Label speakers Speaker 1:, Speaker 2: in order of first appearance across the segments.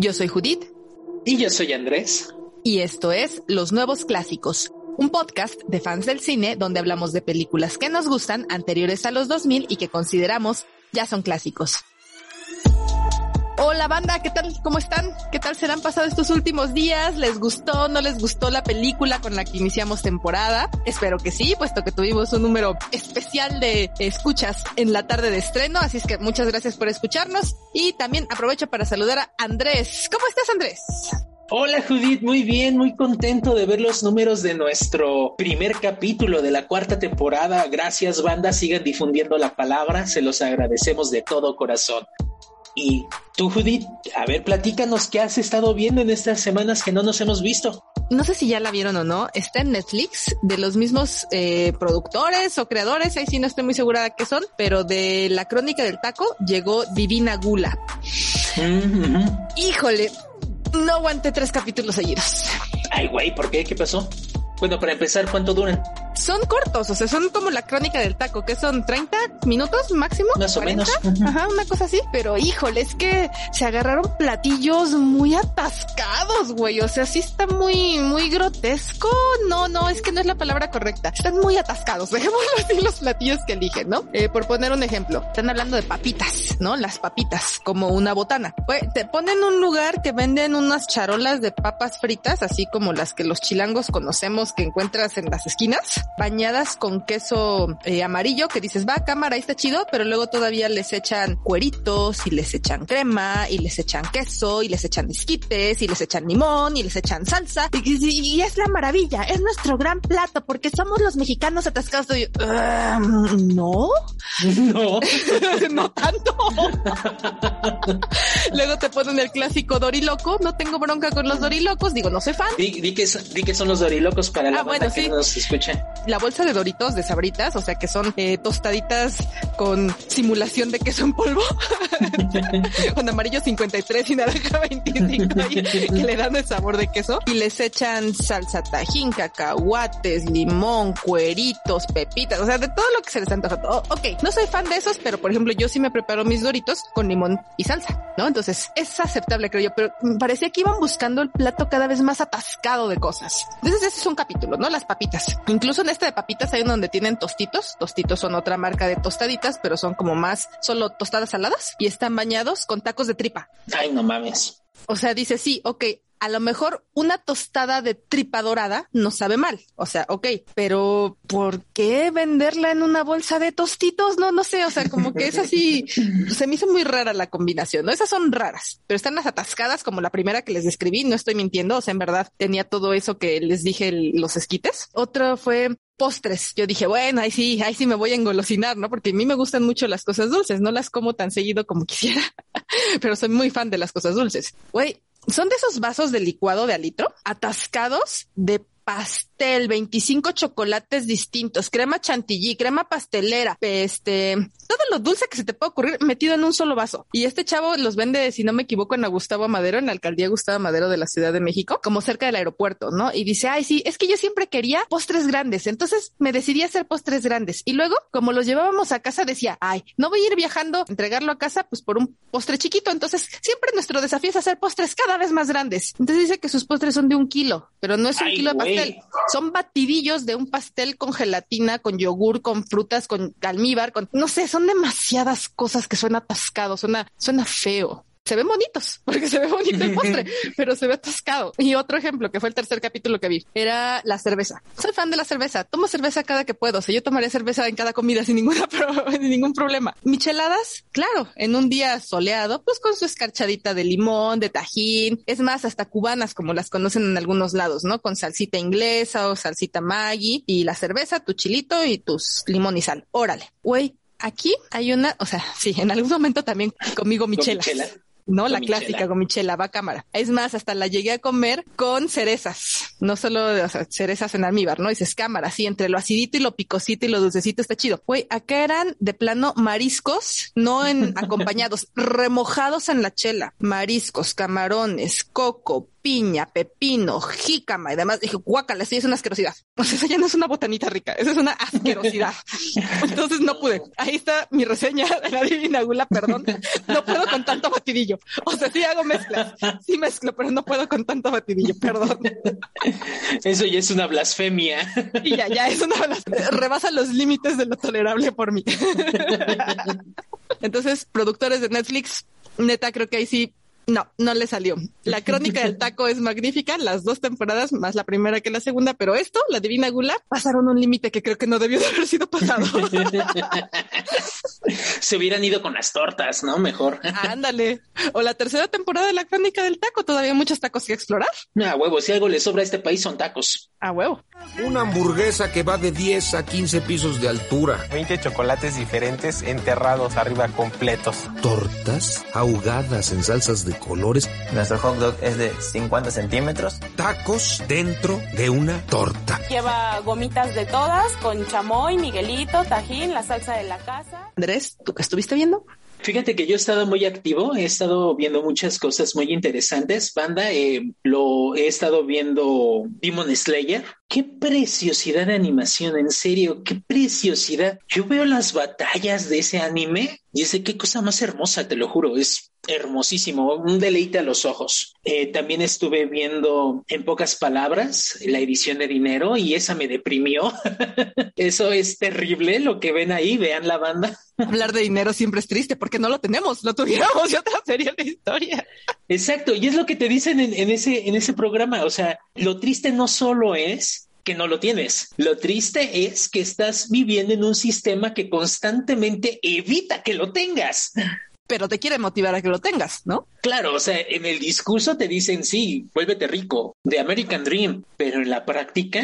Speaker 1: Yo soy Judith.
Speaker 2: Y yo soy Andrés.
Speaker 1: Y esto es Los Nuevos Clásicos, un podcast de fans del cine donde hablamos de películas que nos gustan anteriores a los 2000 y que consideramos ya son clásicos. Hola banda, ¿qué tal? ¿Cómo están? ¿Qué tal se han pasado estos últimos días? ¿Les gustó? ¿No les gustó la película con la que iniciamos temporada? Espero que sí, puesto que tuvimos un número especial de escuchas en la tarde de estreno, así es que muchas gracias por escucharnos y también aprovecho para saludar a Andrés. ¿Cómo estás Andrés?
Speaker 2: Hola Judith, muy bien, muy contento de ver los números de nuestro primer capítulo de la cuarta temporada. Gracias banda, sigan difundiendo la palabra, se los agradecemos de todo corazón. Y tú, Judith, a ver, platícanos qué has estado viendo en estas semanas que no nos hemos visto.
Speaker 1: No sé si ya la vieron o no, está en Netflix, de los mismos eh, productores o creadores, ahí sí no estoy muy segura de qué son, pero de la crónica del taco llegó Divina Gula. Híjole, no aguanté tres capítulos seguidos.
Speaker 2: Ay, güey, ¿por qué? ¿Qué pasó? Bueno, para empezar, ¿cuánto duran?
Speaker 1: Son cortos, o sea, son como la crónica del taco, que son 30 minutos máximo.
Speaker 2: Más o menos.
Speaker 1: Ajá, una cosa así. Pero híjole, es que se agarraron platillos muy atascados, güey. O sea, sí está muy, muy grotesco. No, no, es que no es la palabra correcta. Están muy atascados. Dejémoslo así los platillos que eligen, ¿no? Eh, por poner un ejemplo, están hablando de papitas, ¿no? Las papitas, como una botana. Güey, te ponen un lugar que venden unas charolas de papas fritas, así como las que los chilangos conocemos que encuentras en las esquinas bañadas con queso eh, amarillo que dices, va, cámara, ahí está chido, pero luego todavía les echan cueritos y les echan crema y les echan queso y les echan esquites y les echan limón y les echan salsa y, es la maravilla, es nuestro gran plato porque somos los mexicanos atascados. Y, no,
Speaker 2: no,
Speaker 1: no tanto. luego te ponen el clásico doriloco, no tengo bronca con los dorilocos, digo, no soy fan.
Speaker 2: Di, que, di que son los dorilocos para la ah, bueno, que nos escuchen
Speaker 1: la bolsa de Doritos de Sabritas, o sea que son eh, tostaditas con simulación de queso en polvo, con amarillo 53 y naranja 25, que le dan el sabor de queso y les echan salsa tajín, cacahuates, limón, cueritos, pepitas, o sea, de todo lo que se les antoja. Oh, ok, no soy fan de esos, pero por ejemplo, yo sí me preparo mis Doritos con limón y salsa, ¿no? Entonces es aceptable, creo yo, pero me parecía que iban buscando el plato cada vez más atascado de cosas. Entonces ese es un capítulo, ¿no? Las papitas. Incluso este de papitas hay uno donde tienen tostitos. Tostitos son otra marca de tostaditas, pero son como más solo tostadas saladas y están bañados con tacos de tripa.
Speaker 2: Ay, no mames.
Speaker 1: O sea, dice, sí, ok, a lo mejor una tostada de tripa dorada no sabe mal. O sea, ok, pero ¿por qué venderla en una bolsa de tostitos? No, no sé. O sea, como que es así. Se me hizo muy rara la combinación, ¿no? Esas son raras, pero están las atascadas como la primera que les describí. No estoy mintiendo. O sea, en verdad tenía todo eso que les dije, los esquites. Otro fue postres. Yo dije, bueno, ahí sí, ahí sí me voy a engolosinar, ¿no? Porque a mí me gustan mucho las cosas dulces, no las como tan seguido como quisiera, pero soy muy fan de las cosas dulces. Güey, son de esos vasos de licuado de alitro atascados de pastel, 25 chocolates distintos, crema chantilly, crema pastelera, este, todo lo dulce que se te puede ocurrir metido en un solo vaso. Y este chavo los vende, si no me equivoco, en la Gustavo Madero, en la alcaldía Gustavo Madero de la Ciudad de México, como cerca del aeropuerto, ¿no? Y dice, ay, sí, es que yo siempre quería postres grandes. Entonces me decidí a hacer postres grandes. Y luego, como los llevábamos a casa, decía, ay, no voy a ir viajando, entregarlo a casa, pues por un postre chiquito. Entonces, siempre nuestro desafío es hacer postres cada vez más grandes. Entonces dice que sus postres son de un kilo, pero no es un kilo de pastel son batidillos de un pastel con gelatina, con yogur, con frutas, con almíbar, con no sé, son demasiadas cosas que suena atascado, suena, suena feo se ven bonitos, porque se ve bonito el postre, pero se ve atascado. Y otro ejemplo, que fue el tercer capítulo que vi, era la cerveza. Soy fan de la cerveza, tomo cerveza cada que puedo, o sea, yo tomaría cerveza en cada comida sin, ninguna sin ningún problema. Micheladas, claro, en un día soleado, pues con su escarchadita de limón, de tajín, es más, hasta cubanas como las conocen en algunos lados, ¿no? Con salsita inglesa o salsita Maggi y la cerveza, tu chilito y tus limón y sal. Órale, güey, aquí hay una, o sea, sí, en algún momento también conmigo michela. ¿No? la clásica gomichela, va a cámara. Es más, hasta la llegué a comer con cerezas, no solo cerezas en almíbar, ¿no? Dices cámara, sí, entre lo acidito y lo picosito y lo dulcecito está chido. Güey, acá eran de plano mariscos, no en acompañados, remojados en la chela. Mariscos, camarones, coco, piña, pepino, jícama y demás. Dije, guácala, sí es una asquerosidad. O sea, eso ya no es una botanita rica, eso es una asquerosidad. Entonces no pude. Ahí está mi reseña de la Divina Gula, perdón. No puedo con tanto batidillo. batidillo. O sea, sí hago mezclas, sí mezclo, pero no puedo con tanto batidillo, perdón.
Speaker 2: Eso ya es una blasfemia.
Speaker 1: Y ya, ya es una blasfemia. Rebasa los límites de lo tolerable por mí. Entonces, productores de Netflix, neta, creo que ahí sí no, no le salió. La crónica del taco es magnífica, las dos temporadas, más la primera que la segunda, pero esto, la Divina Gula, pasaron un límite que creo que no debió de haber sido pasado.
Speaker 2: Se hubieran ido con las tortas, ¿no? Mejor.
Speaker 1: Ándale. O la tercera temporada de la crónica del taco, todavía muchos tacos que explorar.
Speaker 2: A huevo, si algo le sobra a este país son tacos.
Speaker 1: A huevo.
Speaker 3: Una hamburguesa que va de 10 a 15 pisos de altura.
Speaker 4: 20 chocolates diferentes enterrados arriba completos.
Speaker 3: Tortas ahogadas en salsas de colores.
Speaker 5: Nuestro hot dog es de 50 centímetros.
Speaker 3: Tacos dentro de una torta.
Speaker 6: Lleva gomitas de todas con chamoy, miguelito, tajín, la salsa de la casa.
Speaker 1: Andrés, ¿tú qué estuviste viendo?
Speaker 2: Fíjate que yo he estado muy activo, he estado viendo muchas cosas muy interesantes. Banda, eh, lo he estado viendo Demon Slayer. Qué preciosidad de animación, en serio, qué preciosidad. Yo veo las batallas de ese anime y es de qué cosa más hermosa, te lo juro, es hermosísimo, un deleite a los ojos. Eh, también estuve viendo en pocas palabras la edición de dinero y esa me deprimió. Eso es terrible lo que ven ahí, vean la banda.
Speaker 1: Hablar de dinero siempre es triste porque no lo tenemos, lo tuviéramos y otra serie de historia.
Speaker 2: Exacto, y es lo que te dicen en, en, ese, en ese programa, o sea, lo triste no solo es que no lo tienes. Lo triste es que estás viviendo en un sistema que constantemente evita que lo tengas
Speaker 1: pero te quiere motivar a que lo tengas, ¿no?
Speaker 2: Claro, o sea, en el discurso te dicen, sí, vuélvete rico, de American Dream, pero en la práctica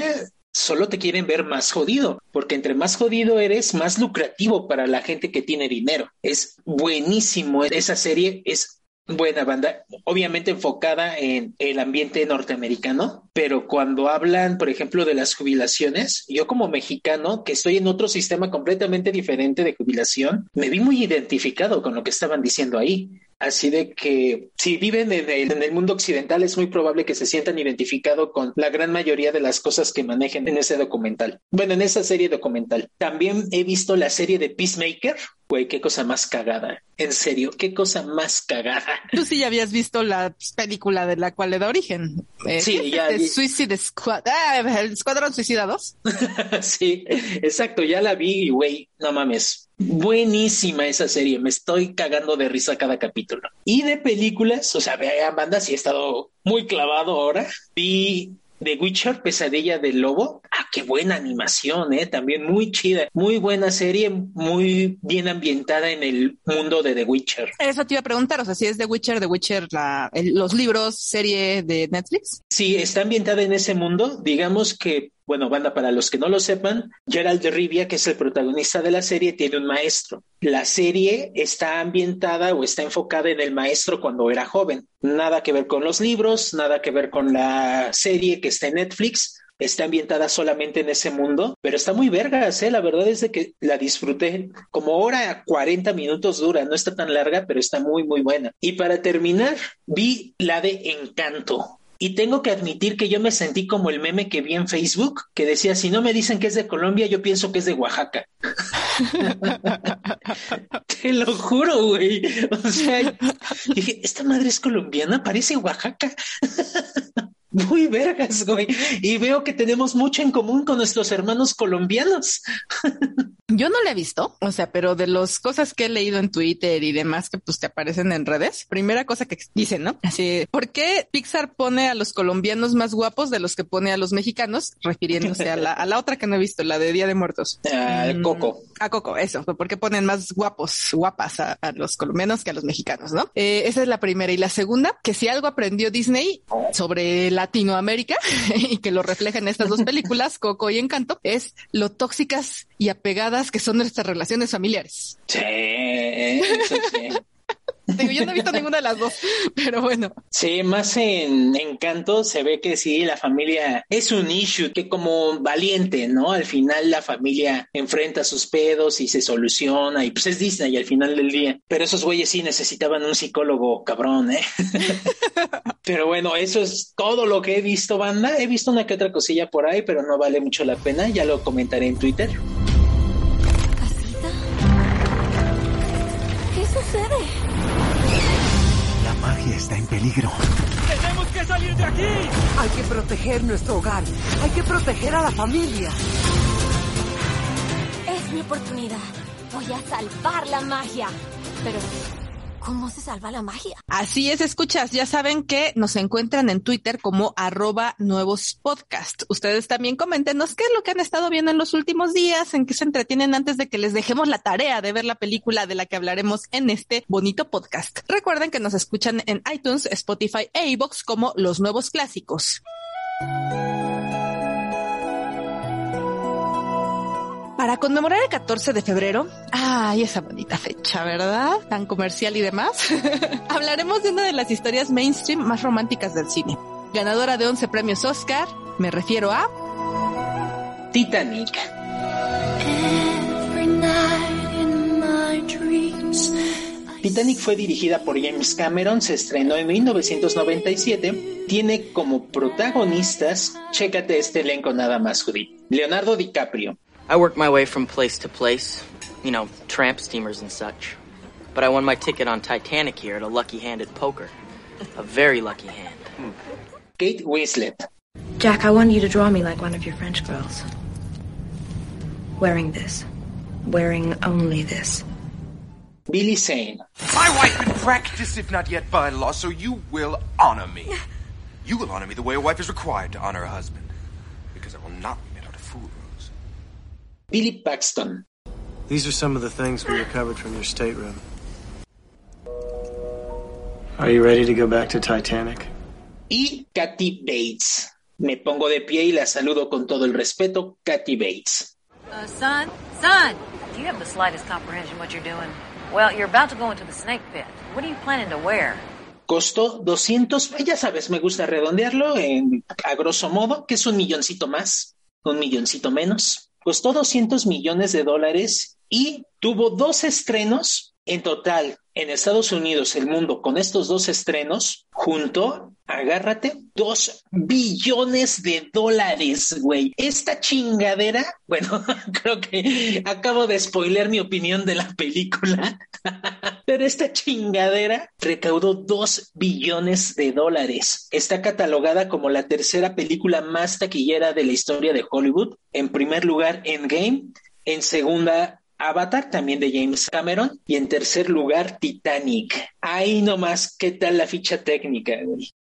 Speaker 2: solo te quieren ver más jodido, porque entre más jodido eres, más lucrativo para la gente que tiene dinero. Es buenísimo, esa serie es buena banda, obviamente enfocada en el ambiente norteamericano, pero cuando hablan, por ejemplo, de las jubilaciones, yo como mexicano, que estoy en otro sistema completamente diferente de jubilación, me vi muy identificado con lo que estaban diciendo ahí. Así de que si viven en el, mundo occidental es muy probable que se sientan identificados con la gran mayoría de las cosas que manejen en ese documental. Bueno, en esa serie documental. También he visto la serie de Peacemaker. Güey, qué cosa más cagada. En serio, qué cosa más cagada.
Speaker 1: Tú sí ya habías visto la película de la cual le da origen.
Speaker 2: Eh, sí, ya.
Speaker 1: De Suicide Squad. Ah, el Escuadrón Suicida 2.
Speaker 2: sí, exacto, ya la vi y güey, no mames. Buenísima esa serie, me estoy cagando de risa cada capítulo. Y de películas, o sea, vean bandas, y he estado muy clavado ahora. Vi The Witcher, Pesadilla del Lobo. Ah, qué buena animación, eh, también muy chida, muy buena serie, muy bien ambientada en el mundo de The Witcher.
Speaker 1: Eso te iba a preguntar, o sea, si es The Witcher, The Witcher, la, el, los libros, serie de Netflix.
Speaker 2: Sí, está ambientada en ese mundo, digamos que bueno, banda, para los que no lo sepan, Gerald de Rivia, que es el protagonista de la serie, tiene un maestro. La serie está ambientada o está enfocada en el maestro cuando era joven. Nada que ver con los libros, nada que ver con la serie que está en Netflix. Está ambientada solamente en ese mundo, pero está muy vergas, ¿eh? La verdad es de que la disfruté. Como hora 40 minutos dura, no está tan larga, pero está muy, muy buena. Y para terminar, vi la de Encanto. Y tengo que admitir que yo me sentí como el meme que vi en Facebook, que decía, si no me dicen que es de Colombia, yo pienso que es de Oaxaca. Te lo juro, güey. O sea, dije, esta madre es colombiana, parece Oaxaca. Muy vergas, güey. Y veo que tenemos mucho en común con nuestros hermanos colombianos.
Speaker 1: Yo no la he visto, o sea, pero de las cosas que he leído en Twitter y demás que pues te aparecen en redes, primera cosa que dicen, ¿no? Así, ¿por qué Pixar pone a los colombianos más guapos de los que pone a los mexicanos? Refiriéndose a la, a la otra que no he visto, la de Día de Muertos.
Speaker 2: A uh, Coco.
Speaker 1: A Coco, eso. ¿Por qué ponen más guapos, guapas a, a los colombianos que a los mexicanos, no? Eh, esa es la primera. Y la segunda, que si algo aprendió Disney sobre Latinoamérica y que lo refleja en estas dos películas, Coco y Encanto, es lo tóxicas y apegadas que son nuestras relaciones familiares.
Speaker 2: Sí, eso sí.
Speaker 1: Yo no he visto ninguna de las dos, pero bueno.
Speaker 2: Sí, más en Encanto se ve que sí, la familia es un issue que como valiente, ¿no? Al final la familia enfrenta sus pedos y se soluciona y pues es Disney al final del día. Pero esos güeyes sí necesitaban un psicólogo cabrón, ¿eh? pero bueno, eso es todo lo que he visto, banda. He visto una que otra cosilla por ahí, pero no vale mucho la pena. Ya lo comentaré en Twitter.
Speaker 7: Peligro.
Speaker 8: ¡Tenemos que salir de aquí!
Speaker 9: Hay que proteger nuestro hogar. Hay que proteger a la familia.
Speaker 10: Es mi oportunidad. Voy a salvar la magia. Pero, ¿cómo se salva la magia?
Speaker 1: Así es, escuchas, ya saben que nos encuentran en Twitter como arroba nuevos podcast. Ustedes también coméntenos qué es lo que han estado viendo en los últimos días, en qué se entretienen antes de que les dejemos la tarea de ver la película de la que hablaremos en este bonito podcast. Recuerden que nos escuchan en iTunes, Spotify e iVoox como los nuevos clásicos. Para conmemorar el 14 de febrero, ay, esa bonita fecha, ¿verdad? Tan comercial y demás, hablaremos de una de las historias mainstream más románticas del cine. Ganadora de 11 premios Oscar, me refiero a
Speaker 2: Titanic. Titanic fue dirigida por James Cameron, se estrenó en 1997, tiene como protagonistas, chécate este elenco nada más, Judith, Leonardo DiCaprio,
Speaker 11: I worked my way from place to place, you know, tramp steamers and such. But I won my ticket on Titanic here at a lucky hand at poker. A very lucky hand.
Speaker 2: Kate Winslet,
Speaker 12: Jack, I want you to draw me like one of your French girls. Wearing this. Wearing only this.
Speaker 2: Billy Zane,
Speaker 7: My wife in practice, if not yet by law, so you will honor me. You will honor me the way a wife is required to honor a husband. Because I will not
Speaker 2: Billy Paxton,
Speaker 13: These are some of the things we recovered from your stateroom. Are you ready to go back to Titanic?
Speaker 2: y Kathy Bates. Me pongo de pie y la saludo con todo el respeto, Kathy Bates.
Speaker 14: Uh, son, son, do you have the slightest comprehension what you're doing? Well, you're about to go into the snake pit. What are you planning to wear?
Speaker 2: Costó 200, ya sabes, me gusta redondearlo en, a grosso modo, que es un milloncito más, un milloncito menos. Costó 200 millones de dólares y tuvo dos estrenos en total en Estados Unidos, el mundo, con estos dos estrenos, junto, agárrate, dos billones de dólares, güey. Esta chingadera, bueno, creo que acabo de spoiler mi opinión de la película, pero esta chingadera recaudó dos billones de dólares. Está catalogada como la tercera película más taquillera de la historia de Hollywood. En primer lugar, Endgame. En segunda, Avatar, también de James Cameron. Y en tercer lugar, Titanic. Ahí nomás, ¿qué tal la ficha técnica?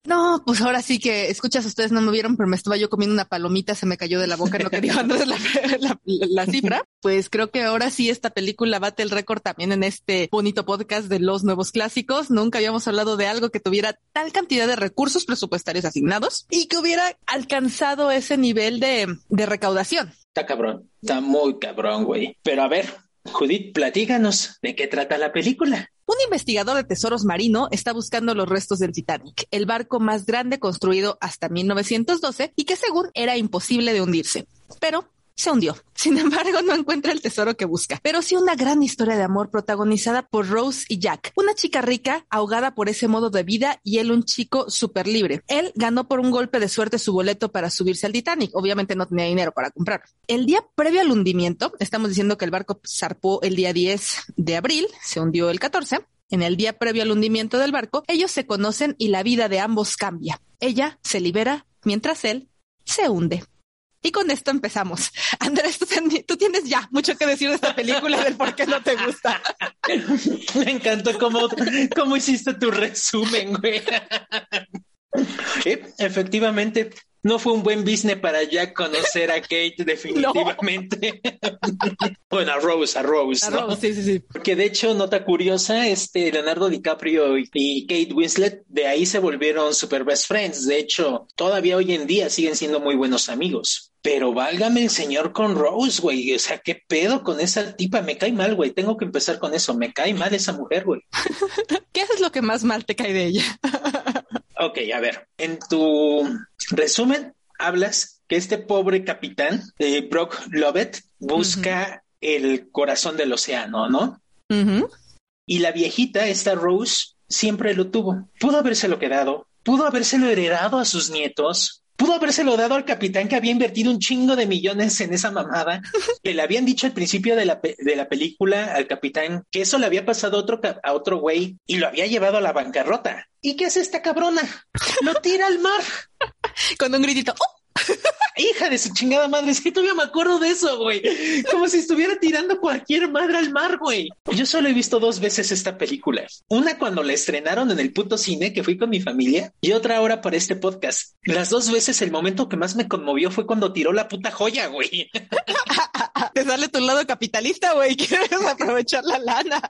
Speaker 1: No, pues ahora sí que, escuchas, ustedes no me vieron, pero me estaba yo comiendo una palomita, se me cayó de la boca lo que dijo Andrés la, la- la cifra. Pues creo que ahora sí esta película bate el récord también en este bonito podcast de los nuevos clásicos. Nunca habíamos hablado de algo que tuviera tal cantidad de recursos presupuestarios asignados y que hubiera alcanzado ese nivel de, de recaudación.
Speaker 2: Está cabrón, está muy cabrón, güey. Pero a ver, Judith, platíganos de qué trata la película.
Speaker 1: Un investigador de tesoros marino está buscando los restos del Titanic, el barco más grande construido hasta 1912 y que según era imposible de hundirse. Pero se hundió. Sin embargo, no encuentra el tesoro que busca, pero sí una gran historia de amor protagonizada por Rose y Jack, una chica rica ahogada por ese modo de vida y él un chico súper libre. Él ganó por un golpe de suerte su boleto para subirse al Titanic. Obviamente no tenía dinero para comprarlo. El día previo al hundimiento, estamos diciendo que el barco zarpó el día 10 de abril, se hundió el 14. En el día previo al hundimiento del barco, ellos se conocen y la vida de ambos cambia. Ella se libera mientras él se hunde. Y con esto empezamos. Andrés, tú, tienes ya mucho que decir de esta película y del por qué no te gusta.
Speaker 2: Me encantó cómo, cómo hiciste tu resumen, güey. Sí, efectivamente, no fue un buen business para Jack conocer a Kate, definitivamente. bueno, a Rose, a Rose,
Speaker 1: A
Speaker 2: ¿no?
Speaker 1: Rose, sí, sí, sí.
Speaker 2: Porque de hecho, nota curiosa, este Leonardo DiCaprio y Kate Winslet de ahí se volvieron super best friends. De hecho, todavía hoy en día siguen siendo muy buenos amigos. Pero válgame el señor con Rose, güey. O sea, ¿qué pedo con esa tipa? Me cae mal, güey. Tengo que empezar con eso. Me cae mal esa mujer, güey.
Speaker 1: ¿Qué es lo que más mal te cae de ella?
Speaker 2: Ok, a ver. En tu resumen, hablas que este pobre capitán, eh, Brock Lovett, busca el corazón del océano, ¿no? Y la viejita, esta Rose, siempre lo tuvo. Pudo habérselo quedado, pudo habérselo heredado a sus nietos, Pudo habérselo dado al capitán que había invertido un chingo de millones en esa mamada. que le habían dicho al principio de la, de la película al capitán que eso le había pasado a otro, a otro güey y lo había llevado a la bancarrota. ¿Y qué hace esta cabrona? Lo tira al mar.
Speaker 1: Con un gritito. ¡Oh!
Speaker 2: Hija de su chingada madre, es que todavía me acuerdo de eso, güey. Como si estuviera tirando cualquier madre al mar, güey. Yo solo he visto dos veces esta película. Una cuando la estrenaron en el puto cine, que fui con mi familia, y otra ahora para este podcast. Las dos veces el momento que más me conmovió fue cuando tiró la puta joya, güey.
Speaker 1: Te sale tu lado capitalista, güey. Quieres aprovechar la lana.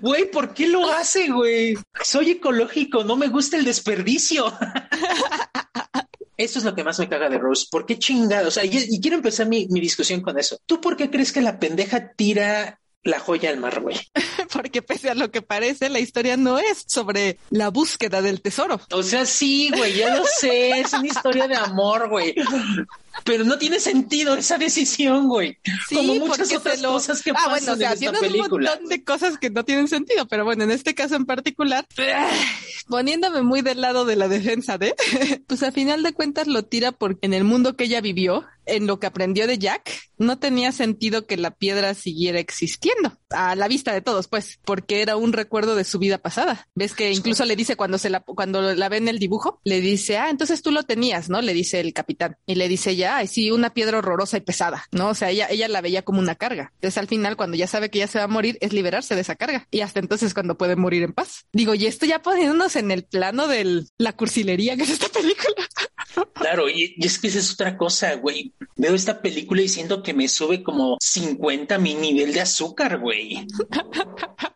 Speaker 2: Güey, ¿por qué lo hace, güey? Soy ecológico, no me gusta el desperdicio. Eso es lo que más me caga de Rose. ¿Por qué chingados? O sea, y, y quiero empezar mi, mi discusión con eso. ¿Tú por qué crees que la pendeja tira la joya al mar, güey.
Speaker 1: Porque pese a lo que parece, la historia no es sobre la búsqueda del tesoro.
Speaker 2: O sea, sí, güey, ya lo sé, es una historia de amor, güey. Pero no tiene sentido esa decisión, güey.
Speaker 1: Sí,
Speaker 2: Como muchas otras
Speaker 1: lo-
Speaker 2: cosas que
Speaker 1: ah,
Speaker 2: pasan
Speaker 1: bueno, o sea,
Speaker 2: en esta
Speaker 1: tienes
Speaker 2: película.
Speaker 1: un montón de cosas que no tienen sentido, pero bueno, en este caso en particular, poniéndome muy del lado de la defensa de, pues a final de cuentas lo tira porque en el mundo que ella vivió, en lo que aprendió de Jack, no tenía sentido que la piedra siguiera existiendo a la vista de todos, pues, porque era un recuerdo de su vida pasada. Ves que incluso le dice cuando se la, cuando la ve en el dibujo, le dice, ah, entonces tú lo tenías, ¿no? Le dice el capitán y le dice ya, ay, sí, una piedra horrorosa y pesada, ¿no? O sea, ella, ella la veía como una carga. Entonces al final, cuando ya sabe que ya se va a morir, es liberarse de esa carga y hasta entonces cuando puede morir en paz. Digo, y esto ya poniéndonos en el plano de la cursilería que es esta película.
Speaker 2: Claro, y, y es que esa es otra cosa, güey. Veo esta película y siento que me sube como 50 mi nivel de azúcar, güey.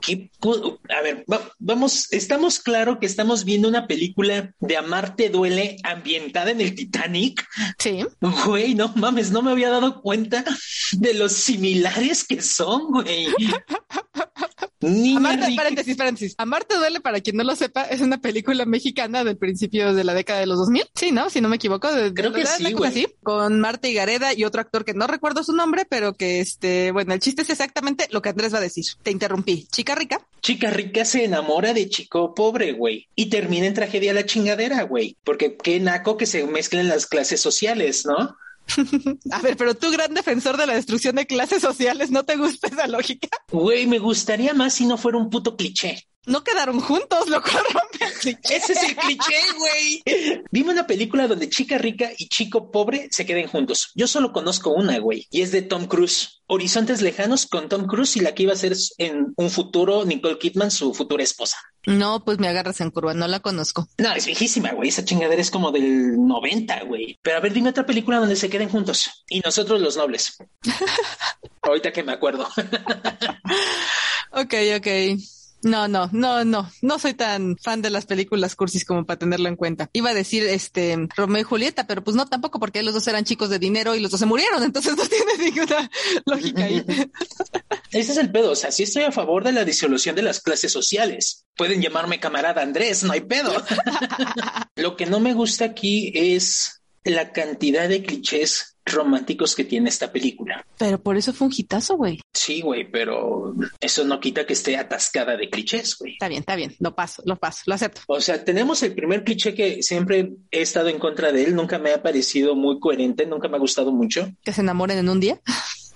Speaker 2: ¿Qué pu- a ver, va- vamos, estamos claro que estamos viendo una película de Amarte duele ambientada en el Titanic.
Speaker 1: Sí.
Speaker 2: Güey, no mames, no me había dado cuenta de los similares que son, güey. Niña
Speaker 1: Amarte,
Speaker 2: rica-
Speaker 1: paréntesis, paréntesis. Amarte duele, para quien no lo sepa, es una película mexicana del principio de la década de los 2000. Sí, ¿no? Si no me equivoco. de-
Speaker 2: Creo
Speaker 1: de-
Speaker 2: que sí, güey.
Speaker 1: así, Con Marta Higareda y otro actor que no recuerdo su nombre, pero que este, bueno, el chiste es exactamente lo que Andrés va a decir. Te interrumpí. Chica rica.
Speaker 2: Chica rica se enamora de chico pobre, güey. Y termina en tragedia la chingadera, güey. Porque qué naco que se mezclen las clases sociales, ¿no?
Speaker 1: A ver, pero tú, gran defensor de la destrucción de clases sociales, ¿no te gusta esa lógica?
Speaker 2: Güey, me gustaría más si no fuera un puto cliché.
Speaker 1: No quedaron juntos, lo cual rompe el cliché.
Speaker 2: Ese es el cliché, güey. Dime una película donde chica rica y chico pobre se queden juntos. Yo solo conozco una, güey, y es de Tom Cruise. Horizontes lejanos con Tom Cruise y la que iba a ser en un futuro Nicole Kidman, su futura esposa.
Speaker 1: No, pues me agarras en curva, no la conozco.
Speaker 2: No, es viejísima, güey. Esa chingadera es como del 90, güey. Pero a ver, dime otra película donde se queden juntos. Y nosotros los nobles. Ahorita que me acuerdo.
Speaker 1: Ok, ok. No, no, no, no, no soy tan fan de las películas cursis como para tenerlo en cuenta. Iba a decir este Romeo y Julieta, pero pues no tampoco porque los dos eran chicos de dinero y los dos se murieron, entonces no tiene ninguna lógica ahí.
Speaker 2: Ese es el pedo. O sea, sí estoy a favor de la disolución de las clases sociales. Pueden llamarme camarada Andrés, no hay pedo. Lo que no me gusta aquí es la cantidad de clichés románticos que tiene esta película.
Speaker 1: Pero por eso fue un hitazo, güey.
Speaker 2: Sí, güey, pero eso no quita que esté atascada de clichés, güey.
Speaker 1: Está bien, está bien, lo paso, lo paso, lo acepto.
Speaker 2: O sea, tenemos el primer cliché que siempre he estado en contra de él, nunca me ha parecido muy coherente, nunca me ha gustado mucho.
Speaker 1: Que se enamoren en un día.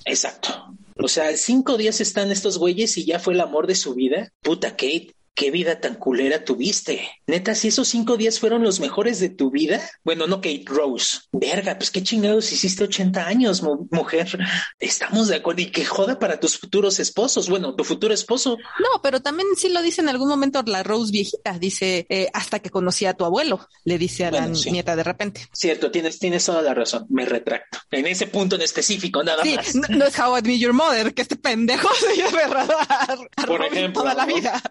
Speaker 2: Exacto. O sea, cinco días están estos güeyes y ya fue el amor de su vida. Puta, Kate, qué vida tan culera tuviste. Neta, si esos cinco días fueron los mejores de tu vida. Bueno, no Kate Rose. Verga, pues qué chingados hiciste 80 años, mu- mujer. Estamos de acuerdo. Y que joda para tus futuros esposos. Bueno, tu futuro esposo.
Speaker 1: No, pero también sí lo dice en algún momento la Rose viejita, dice, eh, hasta que conocí a tu abuelo, le dice a la
Speaker 2: sí.
Speaker 1: nieta de repente.
Speaker 2: Cierto, tienes, tienes toda la razón. Me retracto. En ese punto en específico, nada
Speaker 1: Sí,
Speaker 2: más.
Speaker 1: no, no es How I Met Your Mother, que este pendejo se lleva a, a
Speaker 2: Por ejemplo,
Speaker 1: toda la vida.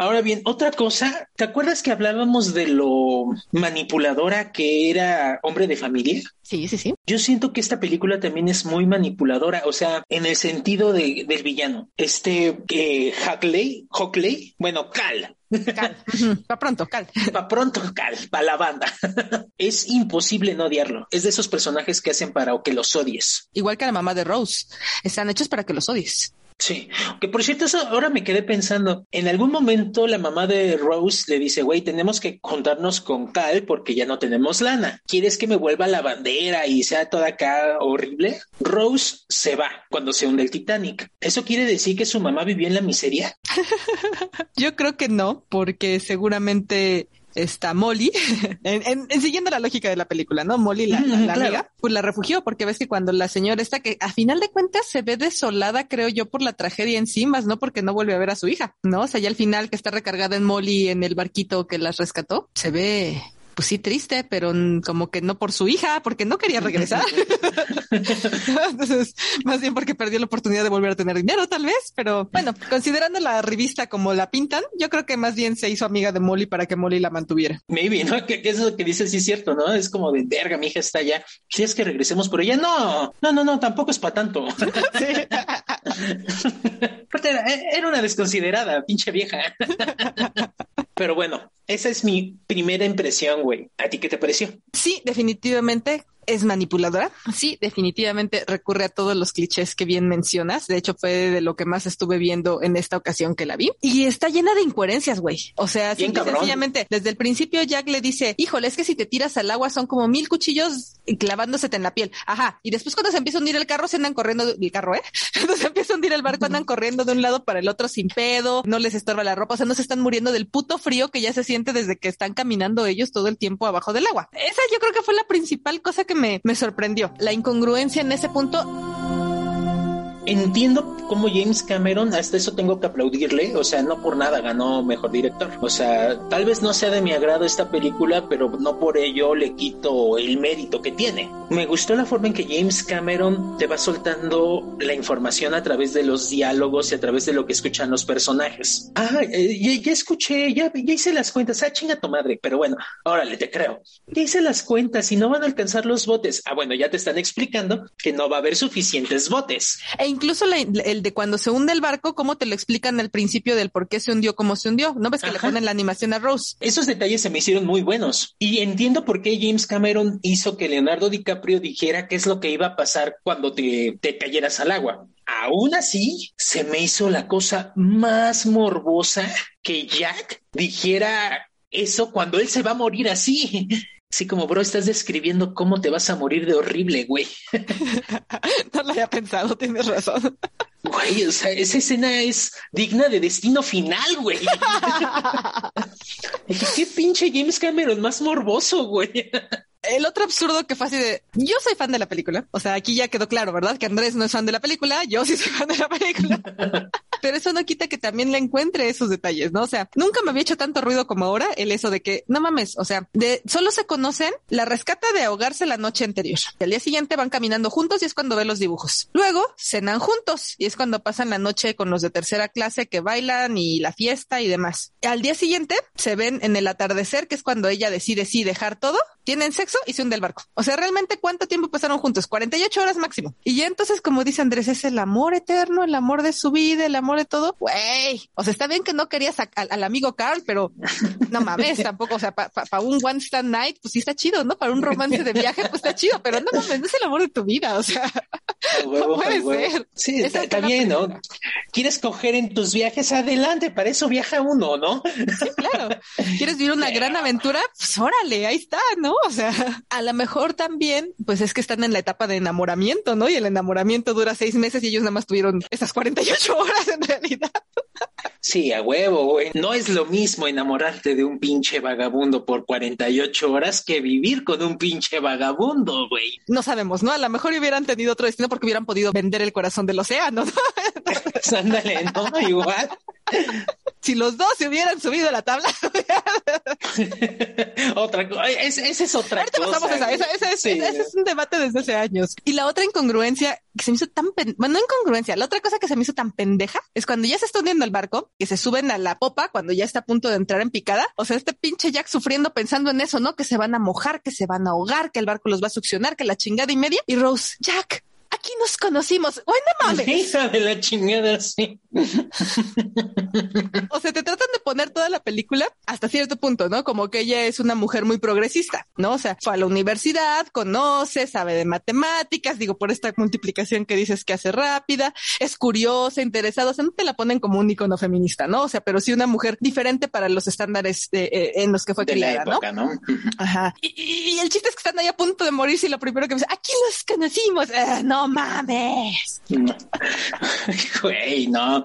Speaker 2: Ahora bien, otra cosa, ¿te acuerdas que hablábamos de lo manipuladora que era hombre de familia?
Speaker 1: Sí, sí, sí.
Speaker 2: Yo siento que esta película también es muy manipuladora, o sea, en el sentido de, del villano. Este eh, Hockley, Hockley, bueno, Cal.
Speaker 1: Cal. Pa' pronto, Cal.
Speaker 2: Pa' pronto, Cal, pa' la banda. es imposible no odiarlo. Es de esos personajes que hacen para que los odies.
Speaker 1: Igual que la mamá de Rose. Están hechos para que los odies.
Speaker 2: Sí, que por cierto, eso ahora me quedé pensando, en algún momento la mamá de Rose le dice, güey, tenemos que juntarnos con Cal porque ya no tenemos lana. ¿Quieres que me vuelva la bandera y sea toda acá horrible? Rose se va cuando se hunde el Titanic. ¿Eso quiere decir que su mamá vivió en la miseria?
Speaker 1: Yo creo que no, porque seguramente está Molly, en, en, siguiendo la lógica de la película, ¿no? Molly, la, la, la amiga, pues la refugió porque ves que cuando la señora está, que a final de cuentas se ve desolada, creo yo, por la tragedia encima, no porque no vuelve a ver a su hija, ¿no? O sea, ya al final que está recargada en Molly en el barquito que las rescató, se ve pues sí, triste, pero como que no por su hija, porque no quería regresar. Entonces, más bien porque perdió la oportunidad de volver a tener dinero, tal vez. Pero bueno, considerando la revista como la pintan, yo creo que más bien se hizo amiga de Molly para que Molly la mantuviera.
Speaker 2: Maybe, ¿no? Que, que eso que dices sí es cierto, ¿no? Es como de verga, mi hija está allá. ¿Quieres que regresemos por ella? No, no, no, no, tampoco es para tanto. era, era una desconsiderada, pinche vieja. Pero bueno, esa es mi primera impresión, güey. ¿A ti qué te pareció?
Speaker 1: Sí, definitivamente es manipuladora. Sí, definitivamente recurre a todos los clichés que bien mencionas. De hecho, fue de lo que más estuve viendo en esta ocasión que la vi. Y está llena de incoherencias, güey. O sea, simple, sencillamente, desde el principio Jack le dice, híjole, es que si te tiras al agua son como mil cuchillos clavándosete en la piel. Ajá. Y después cuando se empieza a hundir el carro, se andan corriendo, el carro, ¿eh? Cuando se empieza a hundir el barco, andan corriendo de un lado para el otro sin pedo, no les estorba la ropa, o sea, no se están muriendo del puto frío que ya se siente desde que están caminando ellos todo el tiempo abajo del agua. Esa yo creo que fue la principal cosa que me, sorprendió. La incongruencia en ese punto
Speaker 2: entiendo cómo James Cameron, hasta eso tengo que aplaudirle, o sea, no por nada ganó mejor director. O sea, tal vez no sea de mi agrado esta película, pero no por ello le quito el mérito que tiene. Me gustó la forma en que James Cameron te va soltando la información a través de los diálogos y a través de lo que escuchan los personajes. Ah, eh, ya, escuché, ya, ya hice las cuentas. Ah, chinga tu madre, pero bueno, órale, te creo. Ya hice las cuentas y no van a alcanzar los botes. Ah, bueno, ya te están explicando que no va a haber suficientes botes.
Speaker 1: E incluso la, el de cuando se hunde el barco, cómo te lo explican al principio del por qué se hundió, cómo se hundió. ¿No ves que Ajá. le ponen la animación a Rose?
Speaker 2: Esos detalles se me hicieron muy buenos. Y entiendo por qué James Cameron hizo que Leonardo DiCaprio dijera qué es lo que iba a pasar cuando te, te cayeras al agua. Aún así, se me hizo la cosa más morbosa que Jack dijera eso cuando él se va a morir así. Sí, como bro, estás describiendo cómo te vas a morir de horrible, güey.
Speaker 1: no lo había pensado, tienes razón.
Speaker 2: Güey, o sea, esa escena es digna de destino final, güey. Qué pinche James Cameron más morboso, güey.
Speaker 1: El otro absurdo que fue así de, yo soy fan de la película, o sea, aquí ya quedó claro, ¿verdad? Que Andrés no es fan de la película, yo sí soy fan de la película. Pero eso no quita que también le encuentre esos detalles, ¿no? O sea, nunca me había hecho tanto ruido como ahora el eso de que, no mames, o sea, de solo se conocen la rescata de ahogarse la noche anterior. Al día siguiente van caminando juntos y es cuando ve los dibujos. Luego cenan juntos y es cuando pasan la noche con los de tercera clase que bailan y la fiesta y demás. Al día siguiente se ven en el atardecer, que es cuando ella decide sí dejar todo, tienen sexo y se hunde el barco. O sea, realmente cuánto tiempo pasaron juntos? 48 horas máximo. Y ya entonces, como dice Andrés, es el amor eterno, el amor de su vida, el amor de todo. Güey, o sea, está bien que no querías a, a, al amigo Carl, pero no mames, tampoco, o sea, para pa, pa un one stand night, pues sí está chido, ¿no? Para un romance de viaje, pues está chido, pero no mames, no es el amor de tu vida, o sea,
Speaker 2: huevo,
Speaker 1: no puede
Speaker 2: huevo.
Speaker 1: ser.
Speaker 2: Sí, está, está bien, ¿no? ¿Quieres coger en tus viajes? Adelante, para eso viaja uno, ¿no?
Speaker 1: Sí, claro. ¿Quieres vivir una gran aventura? Pues órale, ahí está, ¿no? O sea, a lo mejor también, pues es que están en la etapa de enamoramiento, ¿no? Y el enamoramiento dura seis meses y ellos nada más tuvieron esas 48 horas en realidad.
Speaker 2: Sí, a huevo, güey. No es lo mismo enamorarte de un pinche vagabundo por 48 horas que vivir con un pinche vagabundo, güey.
Speaker 1: No sabemos, ¿no? A lo mejor hubieran tenido otro destino porque hubieran podido vender el corazón del océano, ¿no?
Speaker 2: pues ándale, ¿no? Igual.
Speaker 1: Si los dos se hubieran subido a la tabla.
Speaker 2: otra cosa, esa es otra
Speaker 1: Ahorita
Speaker 2: cosa.
Speaker 1: pasamos esa, esa, esa es, sí. ese es un debate desde hace años. Y la otra incongruencia que se me hizo tan, pen... bueno, no incongruencia, la otra cosa que se me hizo tan pendeja es cuando ya se está hundiendo el barco, que se suben a la popa cuando ya está a punto de entrar en picada. O sea, este pinche Jack sufriendo pensando en eso, ¿no? Que se van a mojar, que se van a ahogar, que el barco los va a succionar, que la chingada y media. Y Rose, Jack, ¿a aquí nos conocimos. Bueno, mames.
Speaker 2: Hija de la chingada, sí.
Speaker 1: o sea, te tratan de poner toda la película hasta cierto punto, ¿no? Como que ella es una mujer muy progresista, ¿no? O sea, fue a la universidad, conoce, sabe de matemáticas, digo, por esta multiplicación que dices que hace rápida, es curiosa, interesada, o sea, no te la ponen como un icono feminista, ¿no? O sea, pero sí una mujer diferente para los estándares de, eh, en los que fue
Speaker 2: de
Speaker 1: criada,
Speaker 2: la época, ¿no?
Speaker 1: Ajá. Y, y, el chiste es que están ahí a punto de morirse y lo primero que me dice, aquí los conocimos. Eh, no mames.
Speaker 2: Güey, no.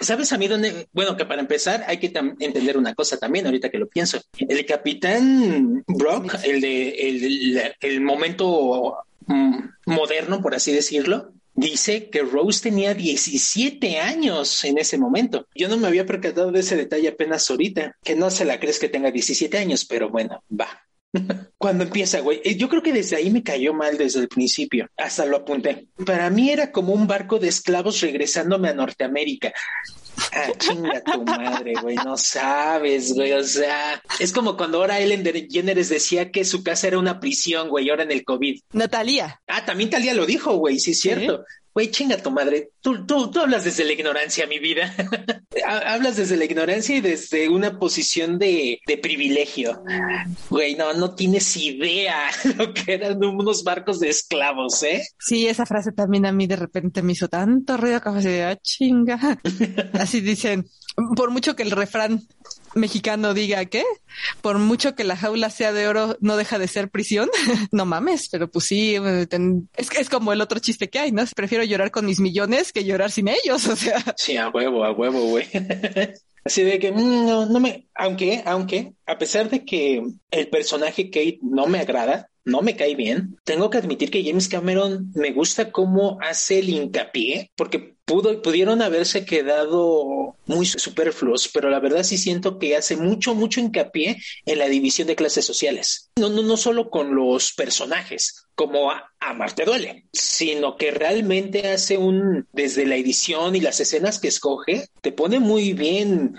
Speaker 2: ¿Sabes a mí dónde? Bueno, que para empezar hay que entender una cosa también, ahorita que lo pienso. El capitán Brock, el de el, el momento mm, moderno, por así decirlo, dice que Rose tenía 17 años en ese momento. Yo no me había percatado de ese detalle apenas ahorita, que no se la crees que tenga 17 años, pero bueno, va. Cuando empieza, güey, eh, yo creo que desde ahí me cayó mal desde el principio, hasta lo apunté. Para mí era como un barco de esclavos regresándome a Norteamérica. Ah, chinga tu madre, güey, no sabes, güey, o sea, es como cuando ahora Ellen DeGeneres decía que su casa era una prisión, güey, ahora en el COVID.
Speaker 1: Natalia.
Speaker 2: Ah, también Talia lo dijo, güey, sí es cierto. Güey, chinga tu madre. Tú, tú, tú hablas desde la ignorancia, mi vida. hablas desde la ignorancia y desde una posición de, de privilegio. Güey, no, no tienes idea lo que eran unos barcos de esclavos, ¿eh?
Speaker 1: Sí, esa frase también a mí de repente me hizo tanto ruido que me ah, chinga. Así dicen, por mucho que el refrán mexicano diga que por mucho que la jaula sea de oro no deja de ser prisión. no mames, pero pues sí, es, es como el otro chiste que hay, ¿no? Prefiero llorar con mis millones que llorar sin ellos, o sea.
Speaker 2: Sí, a huevo, a huevo, güey. Así de que mm, no, no me, aunque, aunque, a pesar de que el personaje Kate no me agrada, no me cae bien, tengo que admitir que James Cameron me gusta cómo hace el hincapié, porque pudo, pudieron haberse quedado muy superfluos, pero la verdad sí siento que hace mucho, mucho hincapié en la división de clases sociales. No, no, no solo con los personajes, como a, Marte duele, sino que realmente hace un, desde la edición y las escenas que escoge, te pone muy bien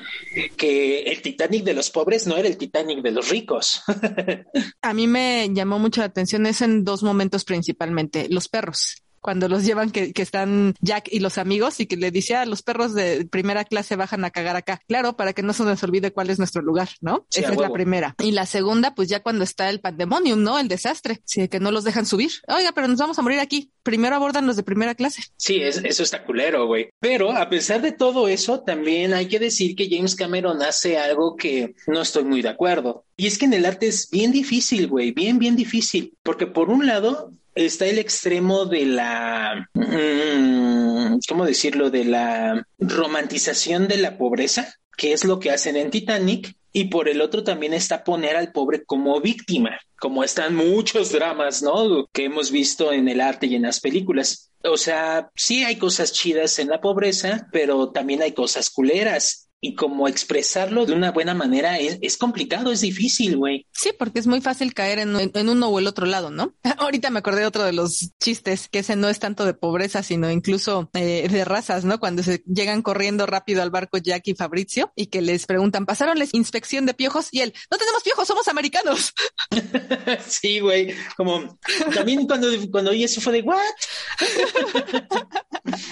Speaker 2: que el Titanic de los pobres no era el Titanic de los ricos.
Speaker 1: a mí me llamó mucho la atención es en dos momentos principalmente, los perros cuando los llevan que, que, están Jack y los amigos y que le dice a ah, los perros de primera clase bajan a cagar acá. Claro, para que no se nos olvide cuál es nuestro lugar, ¿no? Esa es la primera. Y la segunda, pues ya cuando está el pandemonium, ¿no? El desastre, sí, que no los dejan subir. Oiga, pero nos vamos a morir aquí. Primero abordan los de primera clase.
Speaker 2: Sí, es, eso está culero, güey. Pero a pesar de todo eso, también hay que decir que James Cameron hace algo que no estoy muy de acuerdo. Y es que en el arte es bien difícil, güey, bien, bien difícil. Porque por un lado, está el extremo de la, mm, ¿cómo decirlo?, de la romantización de la pobreza, que es lo que hacen en Titanic, y por el otro también está poner al pobre como víctima, como están muchos dramas, ¿no? Que hemos visto en el arte y en las películas. O sea, sí hay cosas chidas en la pobreza, pero también hay cosas culeras y como expresarlo de una buena manera es, es complicado, es difícil, güey.
Speaker 1: Sí, porque es muy fácil caer en, en, uno o el otro lado, ¿no? Ahorita me acordé de otro de los chistes, que ese no es tanto de pobreza, sino incluso eh, de razas, ¿no? Cuando se llegan corriendo rápido al barco Jack y Fabrizio y que les preguntan, ¿pasaron la inspección de piojos? Y él, no tenemos piojos, somos americanos.
Speaker 2: sí, güey, como también cuando, cuando oí eso fue de, ¿what?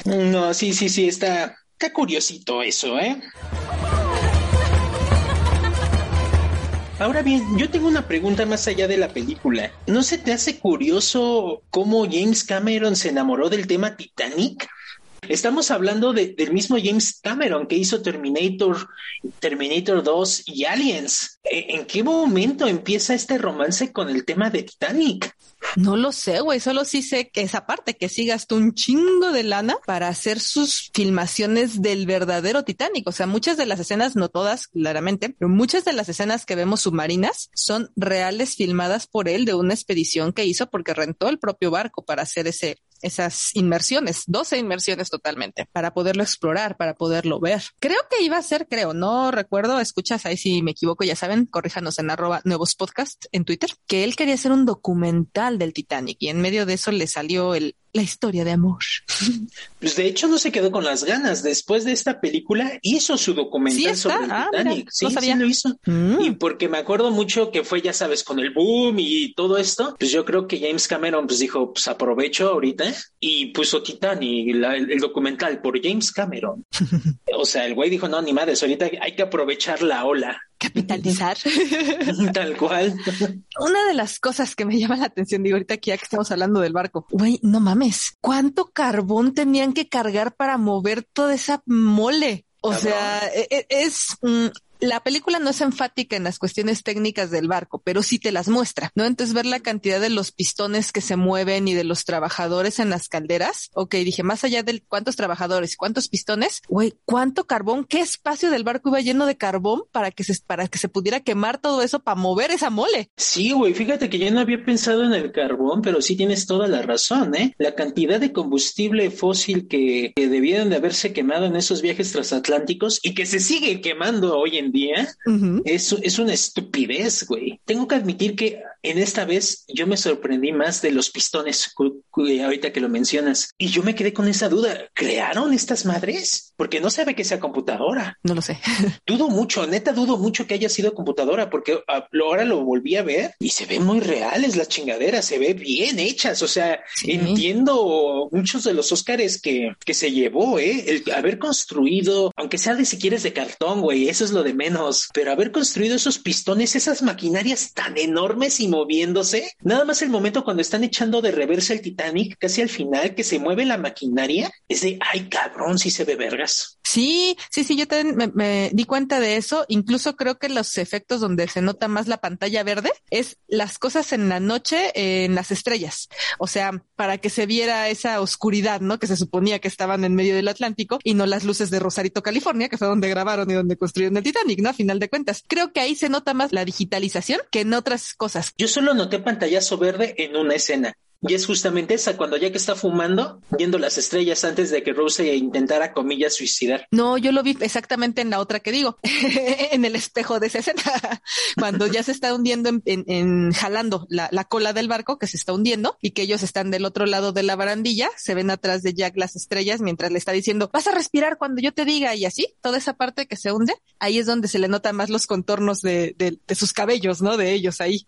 Speaker 2: no, sí, sí, sí, está, Qué curiosito eso, ¿eh? Ahora bien, yo tengo una pregunta más allá de la película. ¿No se te hace curioso cómo James Cameron se enamoró del tema Titanic? Estamos hablando del mismo James Cameron que hizo Terminator, Terminator 2 y Aliens. ¿E, ¿En qué momento empieza este romance con el tema de Titanic?
Speaker 1: No lo sé, güey. Solo sí sé que esa parte, que sí gastó un chingo de lana para hacer sus filmaciones del verdadero Titanic. O sea, muchas de las escenas, no todas, claramente, pero muchas de las escenas que vemos submarinas son reales filmadas por él de una expedición que hizo porque rentó el propio barco para hacer ese, esas inmersiones, 12 inmersiones totalmente, para poderlo explorar, para poderlo ver. Creo que iba a ser, creo, no recuerdo, escuchas ahí si me equivoco, ya saben, corríjanos en arroba nuevos podcast en Twitter, que él quería hacer un documental del Titanic y en medio de eso le salió el la historia de amor.
Speaker 2: Pues de hecho no se quedó con las ganas. Después de esta película hizo su documental sobre el ah, Titanic. sí, sí lo hizo. Mm. Y porque me acuerdo mucho que fue, ya sabes, con el boom y todo esto, pues yo creo que James Cameron pues dijo, pues aprovecho ahorita y puso Titanic, la- el, el documental por James Cameron. o sea, el güey dijo, no, ni madres, ahorita hay que aprovechar la ola.
Speaker 1: Capitalizar.
Speaker 2: Tal cual.
Speaker 1: Una de las cosas que me llama la atención, digo, ahorita aquí ya que estamos hablando del barco, güey, no mames, ¿cuánto carbón tenían que cargar para mover toda esa mole? O
Speaker 2: Cabrón.
Speaker 1: sea, e- e- es... la película no es enfática en las cuestiones técnicas del barco, pero sí te las muestra, ¿no? Entonces ver la cantidad de los pistones que se mueven y de los trabajadores en las calderas. Ok, dije, más allá de cuántos trabajadores y cuántos pistones, güey, cuánto carbón, qué espacio del barco iba lleno de carbón para que se, para que se pudiera quemar todo eso para mover esa mole.
Speaker 2: Sí, güey, fíjate que yo no había pensado en el carbón, pero sí tienes toda la razón, ¿eh? La cantidad de combustible fósil que, que debieron de haberse quemado en esos viajes transatlánticos y que se sigue quemando hoy en día, es, es una estupidez, güey. Tengo que admitir que en esta vez yo me sorprendí más de los pistones, cu- ahorita que lo mencionas, y yo me quedé con esa duda. ¿Crearon estas madres? Porque no sabe que sea computadora.
Speaker 1: No lo sé.
Speaker 2: Dudo mucho, neta, dudo mucho que haya sido computadora, porque ah, ahora lo volví a ver y se ven muy reales las chingaderas, se ve bien hechas. O sea, entiendo muchos de los Óscares que, que se llevó, ¿eh? El haber construido, aunque sea de si quieres de cartón, güey, eso es lo de menos, pero haber construido esos pistones, esas maquinarias tan enormes y moviéndose, nada más el momento cuando están echando de reversa el Titanic, casi al final, que se mueve la maquinaria, es de, ay, cabrón, sí se ve vergas.
Speaker 1: Sí, sí, sí, yo también me, di cuenta de eso. Incluso creo que los efectos donde se nota más la pantalla verde es las cosas en la noche en las estrellas. O sea, para que se viera esa oscuridad, ¿no? Que se suponía que estaban en medio del Atlántico y no las luces de Rosarito, California, que fue donde grabaron y donde construyeron el Titanic, ¿no? A final de cuentas. Creo que ahí se nota más la digitalización que en otras cosas.
Speaker 2: Yo solo noté pantallazo verde en una escena. Y es justamente esa, cuando Jack está fumando, viendo las estrellas antes de que Rose se intentara, comillas, suicidar.
Speaker 1: No, yo lo vi exactamente en la otra que digo, en el espejo de esa escena, cuando ya se está hundiendo en, en- en- jalando la, la cola del barco que se está hundiendo y que ellos están del otro lado de la barandilla, se ven atrás de Jack las estrellas mientras le está diciendo, vas a respirar cuando yo te diga y así, toda esa parte que se hunde, ahí es donde se le nota más los contornos de, de- de sus cabellos, ¿no? De ellos ahí.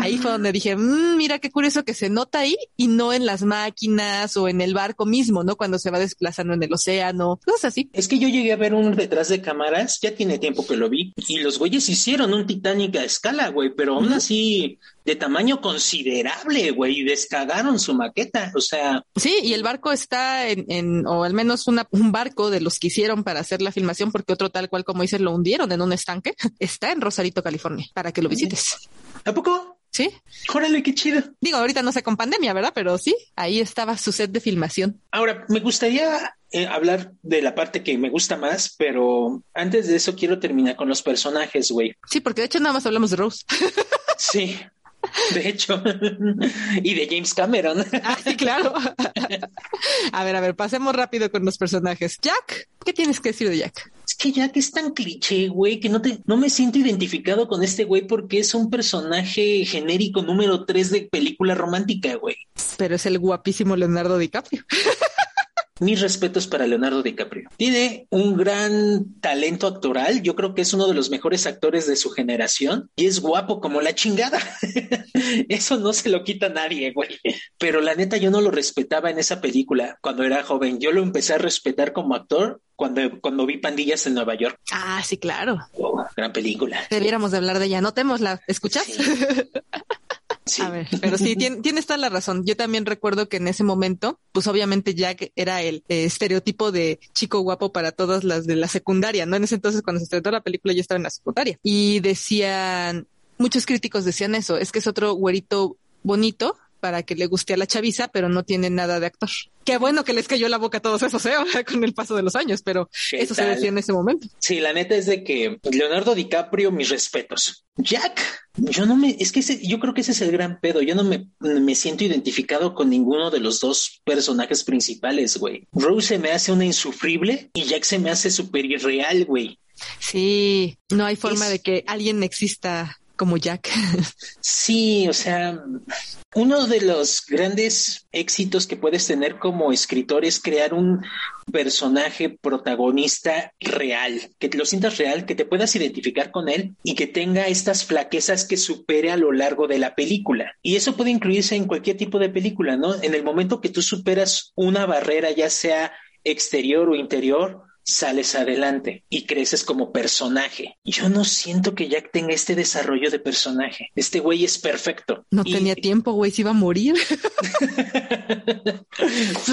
Speaker 1: Ahí fue donde dije, "Mm, mira qué curioso que se nota ahí y no en las máquinas o en el barco mismo, ¿no? Cuando se va desplazando en el océano, cosas así.
Speaker 2: Es que yo llegué a ver un detrás de cámaras, ya tiene tiempo que lo vi, y los güeyes hicieron un Titanic a escala, güey, pero aún así de tamaño considerable, güey, y descagaron su maqueta, o sea,
Speaker 1: Sí, y el barco está en, en o al menos una, un barco de los que hicieron para hacer la filmación, porque otro tal cual como dices lo hundieron en un estanque, está en Rosarito, California, para que lo visites.
Speaker 2: ¿A poco?
Speaker 1: Sí.
Speaker 2: Órale, qué chido.
Speaker 1: Digo, ahorita no sé con pandemia, ¿verdad? Pero sí, ahí estaba su set de filmación.
Speaker 2: Ahora, me gustaría eh, hablar de la parte que me gusta más, pero antes de eso quiero terminar con los personajes, güey.
Speaker 1: Sí, porque de hecho nada más hablamos de Rose.
Speaker 2: Sí, de hecho, y de James Cameron.
Speaker 1: Ah, sí, claro. a ver, a ver, pasemos rápido con los personajes. Jack, ¿qué tienes que decir de Jack?
Speaker 2: Es que Jack es tan cliché, güey, que no te, no me siento identificado con este güey porque es un personaje genérico número 3 de película romántica, güey.
Speaker 1: Pero es el guapísimo Leonardo DiCaprio.
Speaker 2: Mis respetos para Leonardo DiCaprio. Tiene un gran talento actoral. Yo creo que es uno de los mejores actores de su generación y es guapo como la chingada. Eso no se lo quita nadie, güey. Pero la neta, yo no lo respetaba en esa película cuando era joven. Yo lo empecé a respetar como actor cuando, cuando vi Pandillas en Nueva York.
Speaker 1: Ah, sí, claro.
Speaker 2: Oh, gran película.
Speaker 1: Debiéramos de hablar de ella. Anotémosla. ¿Escuchas? A ver, pero sí, tien- tienes toda la razón. Yo también recuerdo que en ese momento, pues obviamente Jack era el eh, estereotipo de chico guapo para todas las de la secundaria, ¿no? En ese entonces, cuando se estrenó la película, yo estaba en la secundaria. Y decían, muchos críticos decían eso, es que es otro güerito bonito para que le guste a la chaviza, pero no tiene nada de actor. Qué bueno que les cayó la boca a todos esos, ¿eh? con el paso de los años, pero
Speaker 2: ¿Qué
Speaker 1: eso se decía en ese momento.
Speaker 2: Sí, la neta es de que Leonardo DiCaprio, mis respetos. Jack, yo no me, es que ese, yo creo que ese es el gran pedo. Yo no me, me siento identificado con ninguno de los dos personajes principales, güey. Rose se me hace una insufrible y Jack se me hace súper irreal, güey.
Speaker 1: Sí, no hay forma
Speaker 2: Es-
Speaker 1: de que alguien exista como Jack.
Speaker 2: Sí, o sea, uno de los grandes éxitos que puedes tener como escritor es crear un personaje protagonista real, que lo sientas real, que te puedas identificar con él y que tenga estas flaquezas que supere a lo largo de la película. Y eso puede incluirse en cualquier tipo de película, ¿no? En el momento que tú superas una barrera, ya sea exterior o interior, sales adelante y creces como personaje. Yo no siento que Jack tenga este desarrollo de personaje. Este güey es perfecto.
Speaker 1: No tenía tiempo, güey, se iba a morir.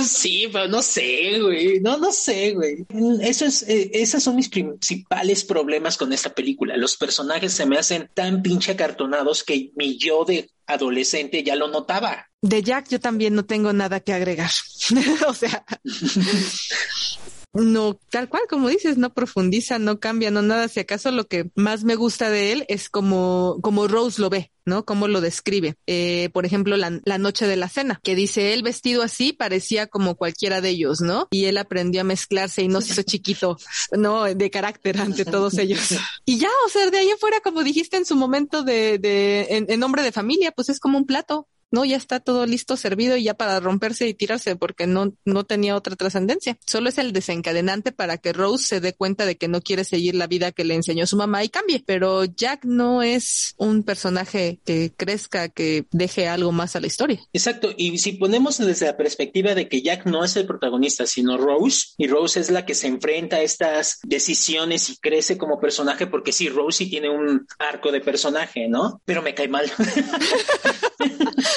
Speaker 2: Sí, pero no sé, güey. No, no sé, güey. Eso es, eh, esos son mis principales problemas con esta película. Los personajes se me hacen tan pinche acartonados que mi yo de adolescente ya lo notaba.
Speaker 1: De Jack yo también no tengo nada que agregar. o sea, no, tal cual como dices, no profundiza, no cambia, no nada. Si acaso lo que más me gusta de él es como, como Rose lo ve, ¿no? Cómo lo describe. Eh, por ejemplo, la, la, noche de la cena, que dice él vestido así parecía como cualquiera de ellos, ¿no? Y él aprendió a mezclarse y no se hizo chiquito, ¿no? De carácter ante todos ellos. Y ya, o sea, de ahí afuera, como dijiste en su momento de, de en, en nombre de familia, pues es como un plato, no, ya está todo listo, servido y ya para romperse y tirarse porque no, no tenía otra trascendencia. Solo es el desencadenante para que Rose se dé cuenta de que no quiere seguir la vida que le enseñó su mamá y cambie. Pero Jack no es un personaje que crezca, que deje algo más a la historia.
Speaker 2: Exacto. Y si ponemos desde la perspectiva de que Jack no es el protagonista, sino Rose, y Rose es la que se enfrenta a estas decisiones y crece como personaje, porque sí, Rose sí tiene un arco de personaje, ¿no? Pero me cae mal.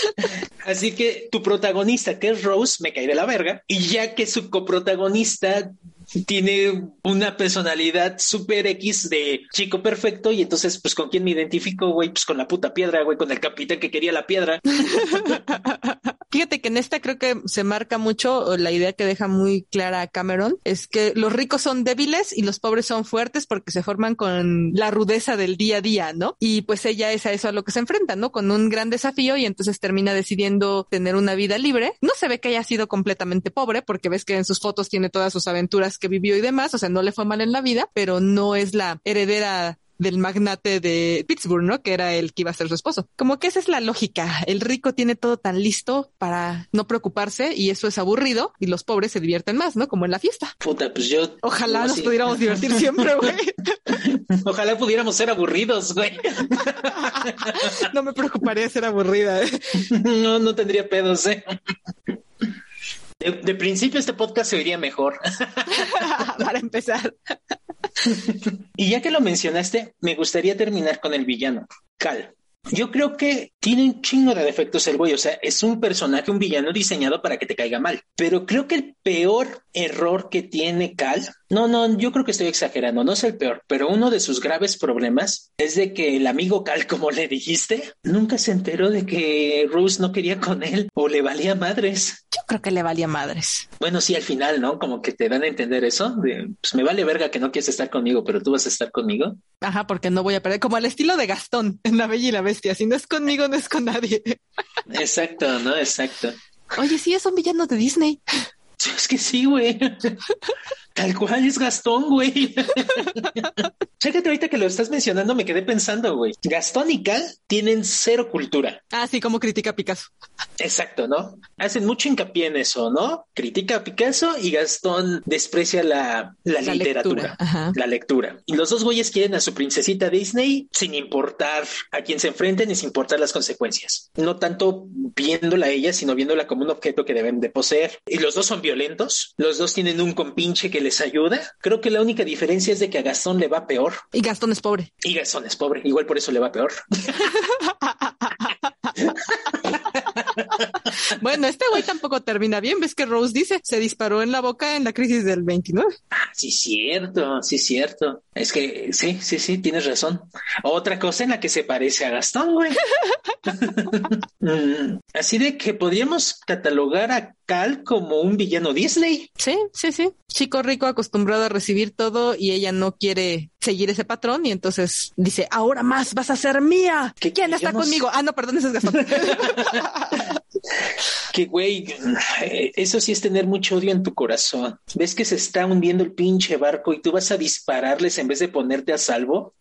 Speaker 2: Así que tu protagonista, que es Rose, me cae de la verga. Y ya que su coprotagonista tiene una personalidad super X de chico perfecto y entonces pues con quién me identifico, güey, pues con la puta piedra, güey, con el capitán que quería la piedra.
Speaker 1: Fíjate que en esta creo que se marca mucho la idea que deja muy clara Cameron es que los ricos son débiles y los pobres son fuertes porque se forman con la rudeza del día a día, ¿no? Y pues ella es a eso a lo que se enfrenta, ¿no? Con un gran desafío y entonces termina decidiendo tener una vida libre. No se ve que haya sido completamente pobre porque ves que en sus fotos tiene todas sus aventuras que vivió y demás, o sea, no le fue mal en la vida, pero no es la heredera del magnate de Pittsburgh, ¿no? Que era el que iba a ser su esposo. Como que esa es la lógica. El rico tiene todo tan listo para no preocuparse y eso es aburrido y los pobres se divierten más, ¿no? Como en la fiesta.
Speaker 2: Puta, pues yo.
Speaker 1: Ojalá nos pudiéramos divertir siempre, güey.
Speaker 2: Ojalá pudiéramos ser aburridos, güey.
Speaker 1: no me preocuparía ser aburrida. ¿eh?
Speaker 2: No, no tendría pedos, ¿eh? De, de, principio este podcast se oiría mejor.
Speaker 1: Para empezar.
Speaker 2: y ya que lo mencionaste, me gustaría terminar con el villano, Cal. Yo creo que tiene un chingo de defectos el güey, o sea, es un personaje, un villano diseñado para que te caiga mal. Pero creo que el peor error que tiene Cal, no, no, yo creo que estoy exagerando, no es el peor, pero uno de sus graves problemas es de que el amigo Cal, como le dijiste, nunca se enteró de que Rose no quería con él o le valía madres.
Speaker 1: Yo creo que le valía madres.
Speaker 2: Bueno, sí, al final, ¿no? Como que te dan a entender eso, de, pues me vale verga que no quieres estar conmigo, pero tú vas a estar conmigo.
Speaker 1: Ajá, porque no voy a perder, como al estilo de Gastón en La Bella y la Bestia, si no es conmigo, no es con nadie.
Speaker 2: Exacto, ¿no? Exacto.
Speaker 1: Oye, sí, es un villano de Disney.
Speaker 2: Que sí, güey. Tal cual es Gastón, güey. Chécate ahorita que lo estás mencionando, me quedé pensando, güey. Gastón y Cal tienen cero cultura.
Speaker 1: Ah, sí, como critica a Picasso.
Speaker 2: Exacto, ¿no? Hacen mucho hincapié en eso, ¿no? Critica a Picasso y Gastón desprecia la, la, la literatura, lectura. la lectura. Y los dos güeyes quieren a su princesita Disney sin importar a quién se enfrenten y sin importar las consecuencias. No tanto viéndola a ella, sino viéndola como un objeto que deben de poseer. Y los dos son violentos, los dos tienen un compinche que les ayuda. Creo que la única diferencia es de que a Gastón le va peor.
Speaker 1: Y Gastón es pobre.
Speaker 2: Y Gastón es pobre, igual por eso le va peor.
Speaker 1: bueno, este güey tampoco termina bien. ¿Ves que Rose dice? Se disparó en la boca en la crisis del 29.
Speaker 2: Ah, sí, cierto, sí, cierto. Es que sí, sí, sí, tienes razón. Otra cosa en la que se parece a Gastón, güey. Así de que podríamos catalogar a Cal como un villano Disney.
Speaker 1: Sí, sí, sí. Chico rico acostumbrado a recibir todo y ella no quiere seguir ese patrón y entonces dice, ahora más vas a ser mía. ¿Quién está conmigo? Ah, no, perdón, ese es Gastón.
Speaker 2: que güey, eso sí es tener mucho odio en tu corazón. ¿Ves que se está hundiendo el pinche barco y tú vas a dispararles en vez de ponerte a salvo?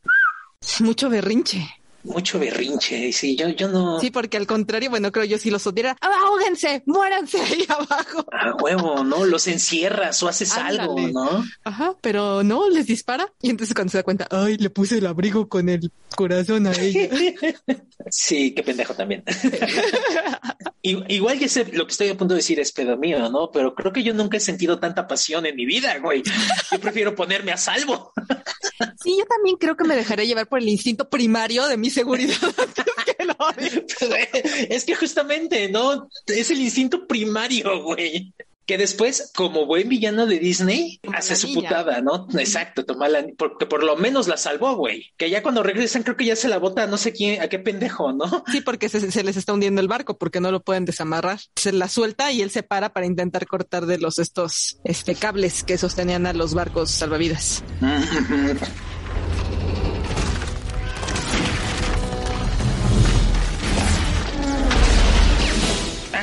Speaker 1: Mucho berrinche.
Speaker 2: Mucho berrinche. Sí, yo, yo no.
Speaker 1: Sí, porque al contrario, bueno, creo yo si los odiara, ahóguense, muéranse ahí abajo.
Speaker 2: A huevo, ¿no? Los encierras o haces algo, ¿no?
Speaker 1: Ajá, pero no, les dispara. Y entonces cuando se da cuenta, ay, le puse el abrigo con el corazón a ella.
Speaker 2: sí, qué pendejo también. Igual que sé, lo que estoy a punto de decir es pedo mío, ¿no? Pero creo que yo nunca he sentido tanta pasión en mi vida, güey. Yo prefiero ponerme a salvo.
Speaker 1: Sí, yo también creo que me dejaré llevar por el instinto primario de mi seguridad.
Speaker 2: es que justamente, ¿no? Es el instinto primario, güey que después, como buen villano de Disney, hace su putada, ¿no? Exacto, toma la, porque por lo menos la salvó, güey. Que ya cuando regresan, creo que ya se la bota no sé quién, a qué pendejo, ¿no?
Speaker 1: Sí, porque se, les está hundiendo el barco, porque no lo pueden desamarrar. Se la suelta y él se para para intentar cortar de los estos este, cables que sostenían a los barcos salvavidas.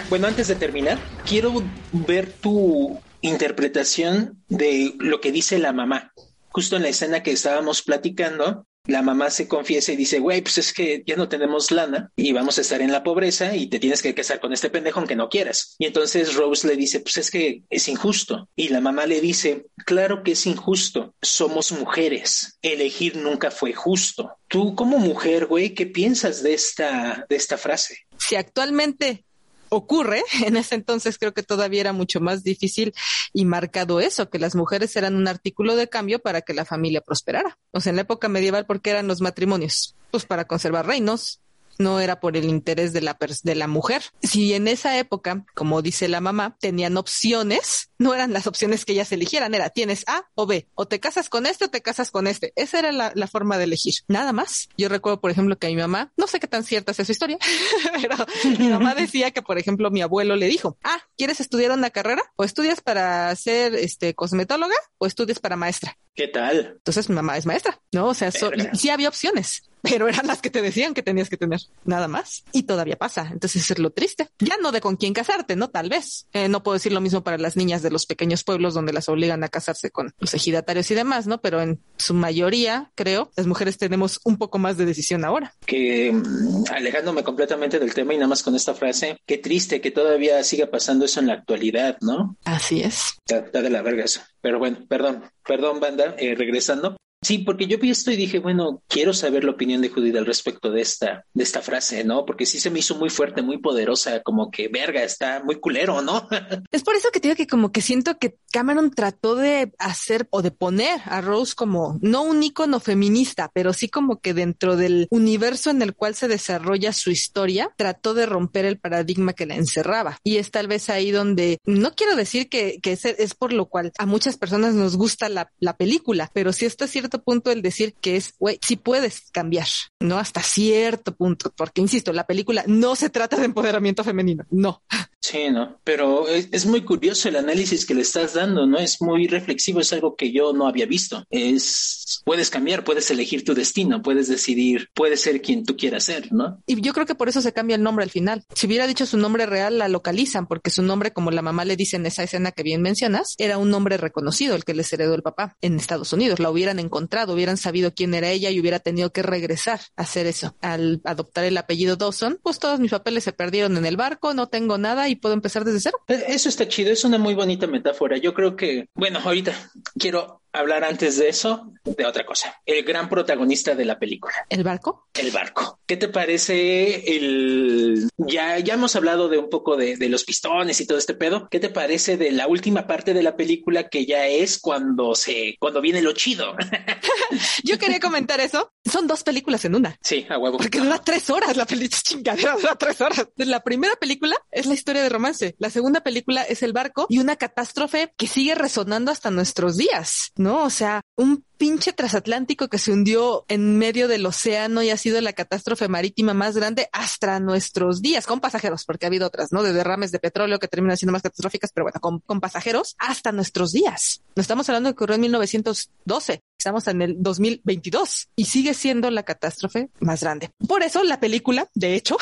Speaker 2: Bueno, antes de terminar, quiero ver tu interpretación de lo que dice la mamá. Justo en la escena que estábamos platicando, la mamá se confiesa y dice, güey, pues es que ya no tenemos lana y vamos a estar en la pobreza y te tienes que casar con este pendejo aunque no quieras. Y entonces Rose le dice, pues es que es injusto. Y la mamá le dice, claro que es injusto, somos mujeres, elegir nunca fue justo. Tú como mujer, güey, ¿qué piensas de esta, de esta frase?
Speaker 1: Si actualmente ocurre, en ese entonces creo que todavía era mucho más difícil y marcado eso, que las mujeres eran un artículo de cambio para que la familia prosperara. O sea, en la época medieval, ¿por qué eran los matrimonios? Pues para conservar reinos, no era por el interés de la, de la mujer. Si en esa época, como dice la mamá, tenían opciones, no eran las opciones que ellas eligieran, era tienes A o B, o te casas con este o te casas con este. Esa era la, la forma de elegir, nada más. Yo recuerdo, por ejemplo, que a mi mamá, no sé qué tan cierta es su historia, pero mi mamá decía que, por ejemplo, mi abuelo le dijo, ah, ¿quieres estudiar una carrera? O estudias para ser este cosmetóloga o estudias para maestra.
Speaker 2: ¿Qué tal?
Speaker 1: Entonces mi mamá es maestra, ¿no? O sea, sí había opciones pero eran las que te decían que tenías que tener, nada más. Y todavía pasa. Entonces es lo triste. Ya no de con quién casarte, ¿no? Tal vez. Eh, no puedo decir lo mismo para las niñas de los pequeños pueblos donde las obligan a casarse con los ejidatarios y demás, ¿no? Pero en su mayoría, creo, las mujeres tenemos un poco más de decisión ahora.
Speaker 2: Que mm, alejándome completamente del tema y nada más con esta frase, qué triste que todavía siga pasando eso en la actualidad, ¿no?
Speaker 1: Así es.
Speaker 2: Está, de la verga eso. Pero bueno, perdón, perdón, banda, eh, regresando. Sí, porque yo vi esto y dije, bueno, quiero saber la opinión de Judith al respecto de esta, de esta frase, ¿no? Porque sí se me hizo muy fuerte, muy poderosa, como que verga, está muy culero, ¿no?
Speaker 1: es por eso que te digo que como que siento que Cameron trató de hacer o de poner a Rose como no un ícono feminista, pero sí como que dentro del universo en el cual se desarrolla su historia, trató de romper el paradigma que la encerraba. Y es tal vez ahí donde, no quiero decir que, que es, por lo cual a muchas personas nos gusta la, la película, pero sí está cierto punto el decir que es, güey, si puedes cambiar, ¿no? Hasta cierto punto, porque insisto, la película no se trata de empoderamiento femenino, no.
Speaker 2: Sí, ¿no? Pero es, muy curioso el análisis que le estás dando, ¿no? Es muy reflexivo, es algo que yo no había visto. Es, puedes cambiar, puedes elegir tu destino, puedes decidir, puedes ser quien tú quieras ser, ¿no?
Speaker 1: Y yo creo que por eso se cambia el nombre al final. Si hubiera dicho su nombre real, la localizan, porque su nombre, como la mamá le dice en esa escena que bien mencionas, era un nombre reconocido, el que les heredó el papá en Estados Unidos. La hubieran encontrado, hubieran sabido quién era ella y hubiera tenido que regresar a hacer eso. Al adoptar el apellido Dawson, pues todos mis papeles se perdieron en el barco, no tengo nada y puedo empezar desde cero.
Speaker 2: E, eso está chido, es una muy bonita metáfora. Yo creo que, bueno, ahorita quiero hablar antes de eso de otra cosa. El gran protagonista de la película.
Speaker 1: ¿El barco?
Speaker 2: El barco. ¿Qué te parece el... Ya, ya hemos hablado de un poco de, de, los pistones y todo este pedo. ¿Qué te parece de la última parte de la película que ya es cuando se... cuando viene lo chido?
Speaker 1: Yo quería comentar eso. Son dos películas en una.
Speaker 2: Sí, a huevo.
Speaker 1: Porque dura tres horas la película. Chingadera dura tres horas. La primera película es la historia de romance. La segunda película es el barco y una catástrofe que sigue resonando hasta nuestros días. ¿no? O sea, un pinche transatlántico que se hundió en medio del océano y ha sido la catástrofe marítima más grande hasta nuestros días, con pasajeros, porque ha habido otras, ¿no? De derrames de petróleo que terminan siendo más catastróficas, pero bueno, con, con pasajeros hasta nuestros días. No estamos hablando de que ocurrió en 1912, estamos en el 2022 y sigue siendo la catástrofe más grande. Por eso la película, de hecho,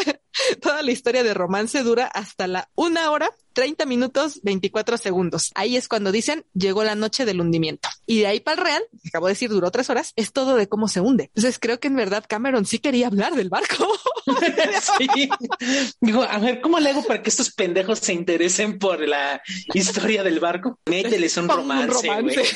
Speaker 1: toda la historia de romance dura hasta la una hora 30 minutos 24 segundos. Ahí es cuando dicen llegó la noche del hundimiento. Y de ahí para el real, acabo de decir, duró tres horas, es todo de cómo se hunde. Entonces creo que en verdad Cameron sí quería hablar del barco.
Speaker 2: sí. Digo, a ver, ¿cómo le hago para que estos pendejos se interesen por la historia del barco? Mételes un romance, güey.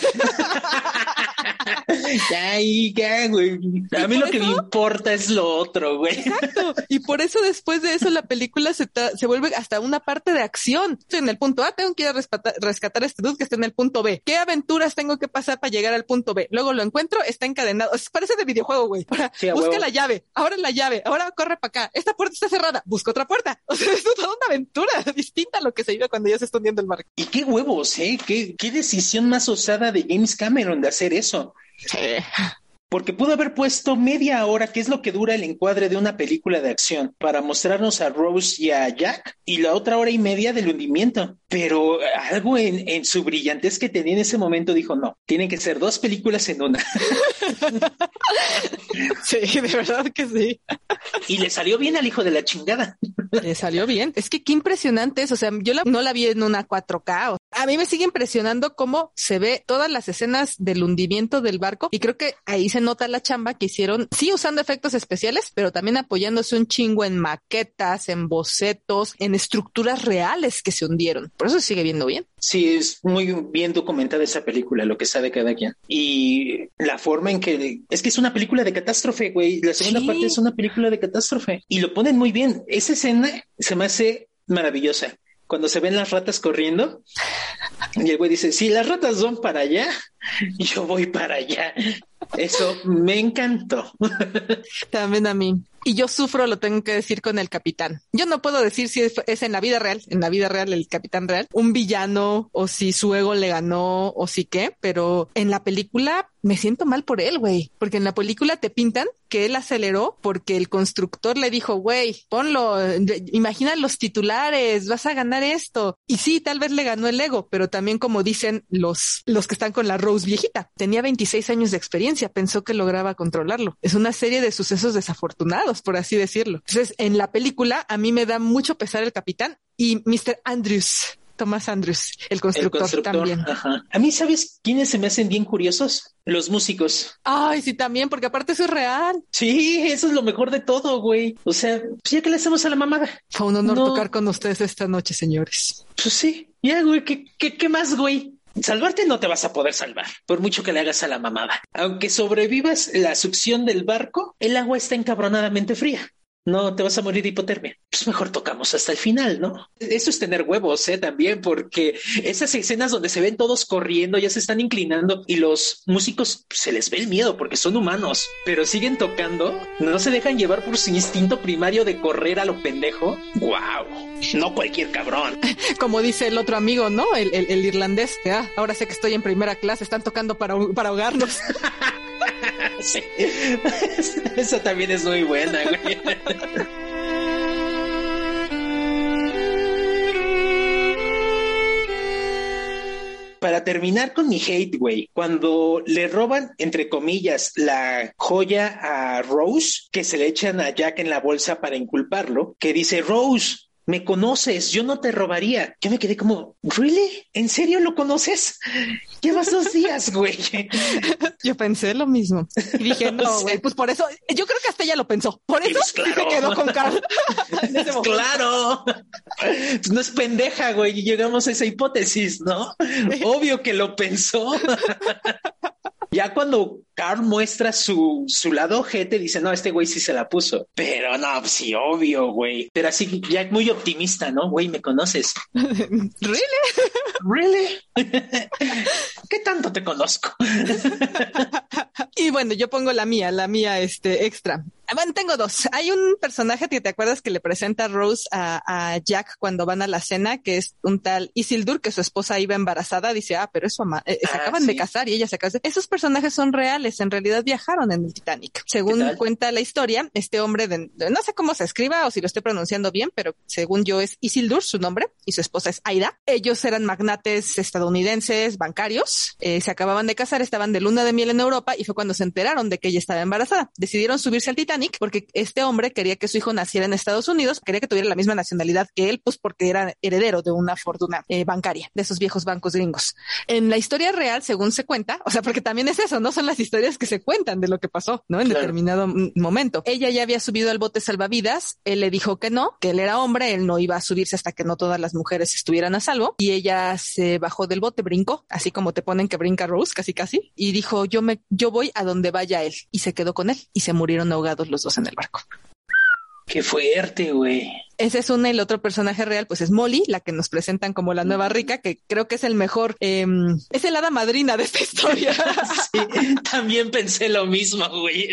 Speaker 2: ya, y ya, güey. A mí lo que me importa es lo otro, güey.
Speaker 1: Exacto. Y por eso después de eso la película se, se vuelve hasta una parte de acción. Estoy en el punto A, tengo que ir a rescatar, rescatar a este dude que está en el punto B. ¿Qué aventuras tengo que pasar para llegar al punto B? Luego lo encuentro, está encadenado. parece de videojuego, güey. busca la llave, ahora la llave, ahora corre para acá. Esta puerta está cerrada, busca otra puerta. O sea, es toda una aventura distinta a lo que se vive cuando ya se está hundiendo el mar.
Speaker 2: Y qué huevos, ¿eh? ¿Qué, qué decisión más osada de James Cameron de hacer eso. Porque pudo haber puesto media hora, que es lo que dura el encuadre de una película de acción, para mostrarnos a Rose y a Jack, y la otra hora y media del hundimiento. Pero algo en, en su brillantez que tenía en ese momento dijo, no, tienen que ser dos películas en una.
Speaker 1: sí, de verdad que sí.
Speaker 2: Y le salió bien al hijo de la chingada.
Speaker 1: Le salió bien. Es que qué impresionante es. O sea, yo la, no la vi en una 4K. A mí me sigue impresionando cómo se ve todas las escenas del hundimiento del barco y creo que ahí se nota la chamba que hicieron, sí usando efectos especiales, pero también apoyándose un chingo en maquetas, en bocetos, en estructuras reales que se hundieron. Por eso se sigue viendo bien.
Speaker 2: Sí, es muy bien documentada esa película, lo que sabe cada quien. Y la forma en que es que es una película de catástrofe, güey. La segunda parte es una película de catástrofe y lo ponen muy bien. Esa escena se me hace maravillosa cuando se ven las ratas corriendo. Y el güey dice, si las ratas van para allá, yo voy para allá. Eso me encantó.
Speaker 1: También a mí. Y yo sufro, lo tengo que decir con el capitán. Yo no puedo decir si es, en la vida real, en la vida real el capitán real, un villano o si su ego le ganó o si qué, pero en la película me siento mal por él, güey, porque en la película te pintan que él aceleró porque el constructor le dijo, güey, ponlo, imagina los titulares, vas a ganar esto. Y sí, tal vez le ganó el ego, pero también como dicen los, los que están con la Rose viejita, tenía 26 años de experiencia, pensó que lograba controlarlo. Es una serie de sucesos desafortunados, por así decirlo. Entonces, en la película a mí me da mucho pesar el capitán y Mr. Andrews. Thomas Andrews, el constructor, también.
Speaker 2: A mí, ¿sabes quiénes se me hacen bien curiosos? Los músicos.
Speaker 1: Ay, sí, también, porque aparte eso es real.
Speaker 2: Sí, eso es lo mejor de todo, güey. O sea, pues ya que le hacemos a la mamada.
Speaker 1: Fue un honor tocar con ustedes esta noche, señores.
Speaker 2: Pues sí, ya, güey, ¿qué, qué, qué más, güey? Salvarte no te vas a poder salvar, por mucho que le hagas a la mamada. Aunque sobrevivas la succión del barco, el agua está encabronadamente fría no te vas a morir de hipotermia. Pues mejor tocamos hasta el final, ¿no? Eso es tener huevos, ¿eh? También, porque esas escenas donde se ven todos corriendo, ya se están inclinando y los músicos se les ve el miedo porque son humanos, pero siguen tocando, no se dejan llevar por su instinto primario de correr a lo pendejo. ¡Wow! No cualquier cabrón.
Speaker 1: Como dice el otro amigo, ¿no? El, el, irlandés. Ah, ahora sé que estoy en primera clase, están tocando para, para ahogarnos.
Speaker 2: sí. También es muy buena, güey. Para terminar con mi hate, güey, cuando le roban, entre comillas, la joya a Rose, que se le echan a Jack en la bolsa para inculparlo, que dice, Rose, me conoces, yo no te robaría. Yo me quedé como, ¿really? ¿En serio lo conoces? Llevas dos días, güey.
Speaker 1: Yo pensé lo mismo. Y dije, no, güey, pues por eso, yo creo que hasta ella lo pensó. Por eso se quedó con Carl.
Speaker 2: claro. Pues no es pendeja, güey. Y llegamos a esa hipótesis, ¿no? Obvio que lo pensó. Ya cuando Carl muestra su, su lado te dice, no, este güey sí se la puso. Pero no, pues sí, obvio, güey. Pero así, ya muy optimista, ¿no? Güey, ¿me conoces?
Speaker 1: ¿Really?
Speaker 2: ¿Really? ¿Qué tanto te conozco?
Speaker 1: y bueno, yo pongo la mía, la mía, este, extra. Bueno, tengo dos. Hay un personaje que te acuerdas que le presenta Rose a, Jack cuando van a la cena, que es un tal Isildur, que su esposa iba embarazada. Dice, ah, pero eso eh, se ah, acaban de casar y ella se casa. Esos personajes son reales. En realidad viajaron en el Titanic. Según cuenta la historia, este hombre de, no sé cómo se escriba o si lo estoy pronunciando bien, pero según yo es Isildur, su nombre, y su esposa es Aida. Ellos eran magnates estadounidenses, bancarios. Eh, se acababan de casar, estaban de luna de miel en Europa y fue cuando se enteraron de que ella estaba embarazada. Decidieron subirse al Titanic porque este hombre quería que su hijo naciera en Estados Unidos, quería que tuviera la misma nacionalidad que él, pues porque era heredero de una fortuna eh, bancaria, de esos viejos bancos gringos. En la historia real, según se cuenta, o sea, porque también es eso, no son las historias que se cuentan de lo que pasó, ¿no? En
Speaker 2: Claro.
Speaker 1: determinado momento. Ella ya había subido al bote salvavidas, él le dijo que no, que él era hombre, él no iba a subirse hasta que no todas las mujeres estuvieran a salvo, y ella se bajó del bote, brincó, así como te ponen que brinca Rose, casi casi, y dijo, yo me, yo voy a donde vaya él, y se quedó con él, y se murieron ahogados los dos en el barco.
Speaker 2: Qué fuerte, güey.
Speaker 1: Ese es una y el otro personaje real, pues es Molly, la que nos presentan como la nueva rica, que creo que es el mejor, em, es el hada madrina de esta historia.
Speaker 2: Sí, también pensé lo mismo, güey.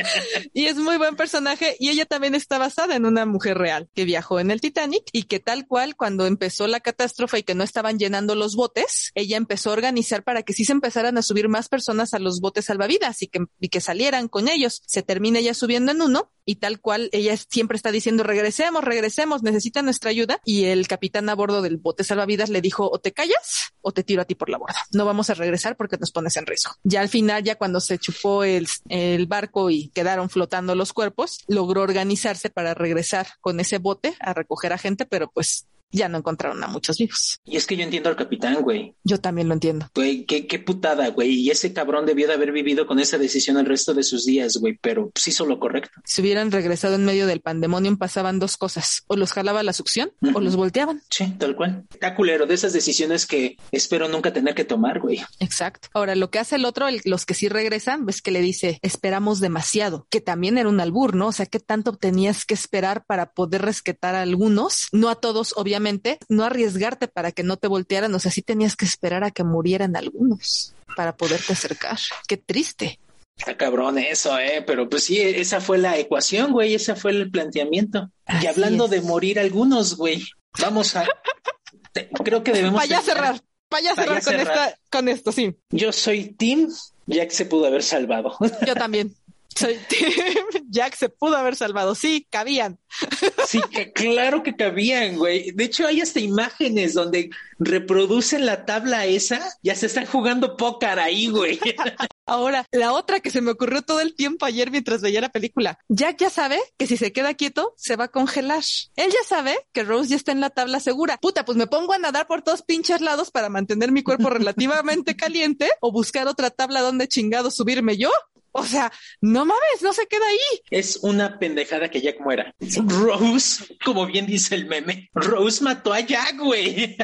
Speaker 1: y es muy buen personaje y ella también está basada en una mujer real que viajó en el Titanic y que tal cual cuando empezó la catástrofe y que no estaban llenando los botes, ella empezó a organizar para que sí se empezaran a subir más personas a los botes salvavidas y que, y que salieran con ellos. Se termina ella subiendo en uno y tal cual ella siempre está diciendo regresemos, regresemos, necesita nuestra ayuda y el capitán a bordo del bote salvavidas le dijo o te callas o te tiro a ti por la borda. No vamos a regresar porque nos pones en riesgo. Ya al final, ya cuando se chupó el, el barco y quedaron flotando los cuerpos, logró organizarse para regresar con ese bote a recoger a gente, pero pues ya no encontraron a muchos vivos.
Speaker 2: Y es que yo entiendo al capitán, güey.
Speaker 1: Yo también lo entiendo.
Speaker 2: Güey, qué, qué putada, güey. Y ese cabrón debió de haber vivido con esa decisión el resto de sus días, güey. Pero pues hizo lo correcto.
Speaker 1: Si hubieran regresado en medio del pandemonium pasaban dos cosas, o los jalaba la succión o los volteaban.
Speaker 2: Sí, tal cual. Está culero de esas decisiones que espero nunca tener que tomar, güey.
Speaker 1: Exacto. Ahora, lo que hace el otro, el- los que sí regresan, ves que le dice, esperamos demasiado, que también era un albur, ¿no? O sea, ¿qué tanto tenías que esperar para poder rescatar a algunos? No a todos, obviamente, no arriesgarte para que no te voltearan, o sea, sí tenías que esperar a que murieran algunos para poderte acercar. Qué triste.
Speaker 2: Está cabrón eso, eh. Pero pues sí, esa fue la ecuación, güey. Ese fue el planteamiento. y hablando de morir algunos, güey. Vamos a. te- creo que debemos.
Speaker 1: Vaya a cerrar, vaya
Speaker 2: ya
Speaker 1: cerrar con
Speaker 2: cerrar.
Speaker 1: esta, con esto, sí.
Speaker 2: Yo soy Tim. Jack se pudo haber salvado.
Speaker 1: Yo también. Soy Jack se pudo haber salvado. Sí, cabían.
Speaker 2: Sí, que claro que cabían, güey. De hecho, hay hasta imágenes donde reproducen la tabla esa. Ya se están jugando póker ahí, güey.
Speaker 1: Ahora, la otra que se me ocurrió todo el tiempo ayer mientras veía la película. Jack ya sabe que si se queda quieto, se va a congelar. Él ya sabe que Rose ya está en la tabla segura. Puta, pues me pongo a nadar por todos pinches lados para mantener mi cuerpo relativamente caliente o buscar otra tabla donde chingado subirme yo. O sea, no mames, no se queda ahí.
Speaker 2: Es una pendejada que Jack muera. Rose, como bien dice el meme, Rose mató a Jack, güey.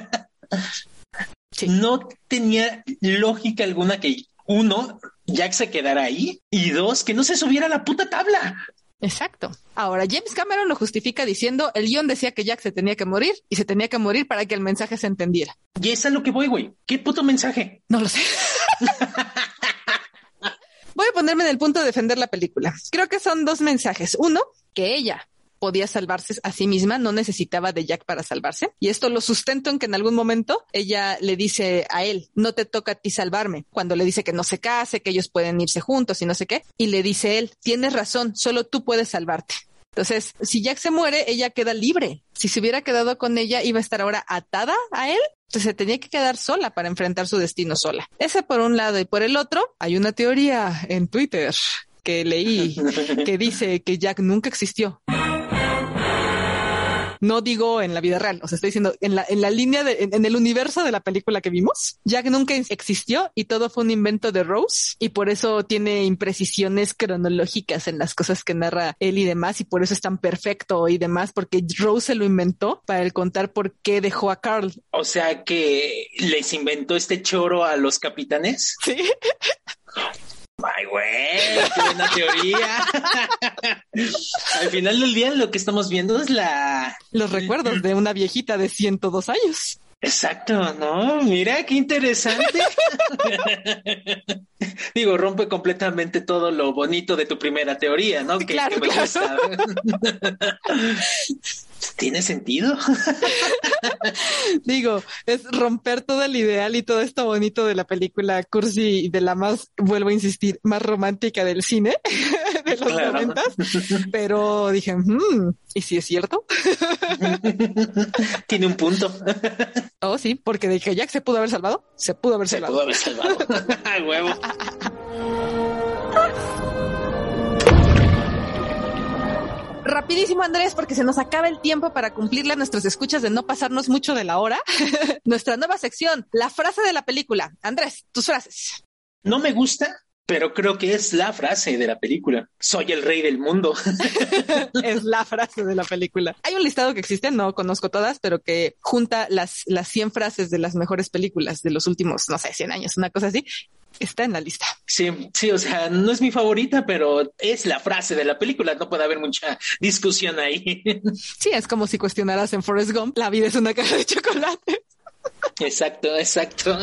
Speaker 2: No tenía lógica alguna que uno, Jack se quedara ahí y dos, que no se subiera a la puta tabla.
Speaker 1: Exacto. Ahora, James Cameron lo justifica diciendo, el guion decía que Jack se tenía que morir y se tenía que morir para que el mensaje se entendiera.
Speaker 2: Y es a lo que voy, güey. ¿Qué puto mensaje?
Speaker 1: No lo sé. Voy a ponerme en el punto de defender la película. Creo que son dos mensajes. Uno, que ella podía salvarse a sí misma, no necesitaba de Jack para salvarse. Y esto lo sustento en que en algún momento ella le dice a él, no te toca a ti salvarme, cuando le dice que no se case, que ellos pueden irse juntos y no sé qué. Y le dice él, tienes razón, solo tú puedes salvarte. Entonces, si Jack se muere, ella queda libre. Si se hubiera quedado con ella, iba a estar ahora atada a él. Se tenía que quedar sola para enfrentar su destino sola. Ese por un lado y por el otro, hay una teoría en Twitter que leí que dice que Jack nunca existió. No digo en la vida real, o sea, estoy diciendo en la, en la línea de, en, en el universo de la película que vimos. Jack nunca existió y todo fue un invento de Rose y por eso tiene imprecisiones cronológicas en las cosas que narra él y demás y por eso es tan perfecto y demás porque Rose se lo inventó para el contar por qué dejó a Carl.
Speaker 2: O sea que les inventó este choro a los capitanes.
Speaker 1: Sí.
Speaker 2: Ay, güey, qué buena teoría. Al final del día lo que estamos viendo es la...
Speaker 1: Los recuerdos de una viejita de 102 años.
Speaker 2: Exacto, ¿no? Mira, qué interesante. Digo, rompe completamente todo lo bonito de tu primera teoría, ¿no? Que,
Speaker 1: claro,
Speaker 2: que me
Speaker 1: claro.
Speaker 2: ¿Tiene sentido?
Speaker 1: Digo, es romper todo el ideal y todo esto bonito de la película cursi y de la más, vuelvo a insistir, más romántica del cine de los
Speaker 2: Claro.
Speaker 1: noventas. Pero dije, "Hmm, ¿y si es cierto?
Speaker 2: Tiene un punto.
Speaker 1: Oh, sí, porque de que Jack se pudo haber salvado, se pudo haber
Speaker 2: Se
Speaker 1: salvado.
Speaker 2: pudo haber salvado. Huevo.
Speaker 1: Rapidísimo, Andrés, porque se nos acaba el tiempo para cumplirle a nuestros escuchas de no pasarnos mucho de la hora. Nuestra nueva sección, la frase de la película. Andrés, tus frases.
Speaker 2: No me gusta, pero creo que es la frase de la película. Soy el rey del mundo.
Speaker 1: es la frase de la película. Hay un listado que existe, no conozco todas, pero que junta las, las 100 frases de las mejores películas de los últimos, no sé, 100 años, una cosa así. Está en la lista.
Speaker 2: Sí, sí, o sea, no es mi favorita, pero es la frase de la película. No puede haber mucha discusión ahí.
Speaker 1: Sí, es como si cuestionaras en Forrest Gump, la vida es una caja de chocolate.
Speaker 2: Exacto, exacto.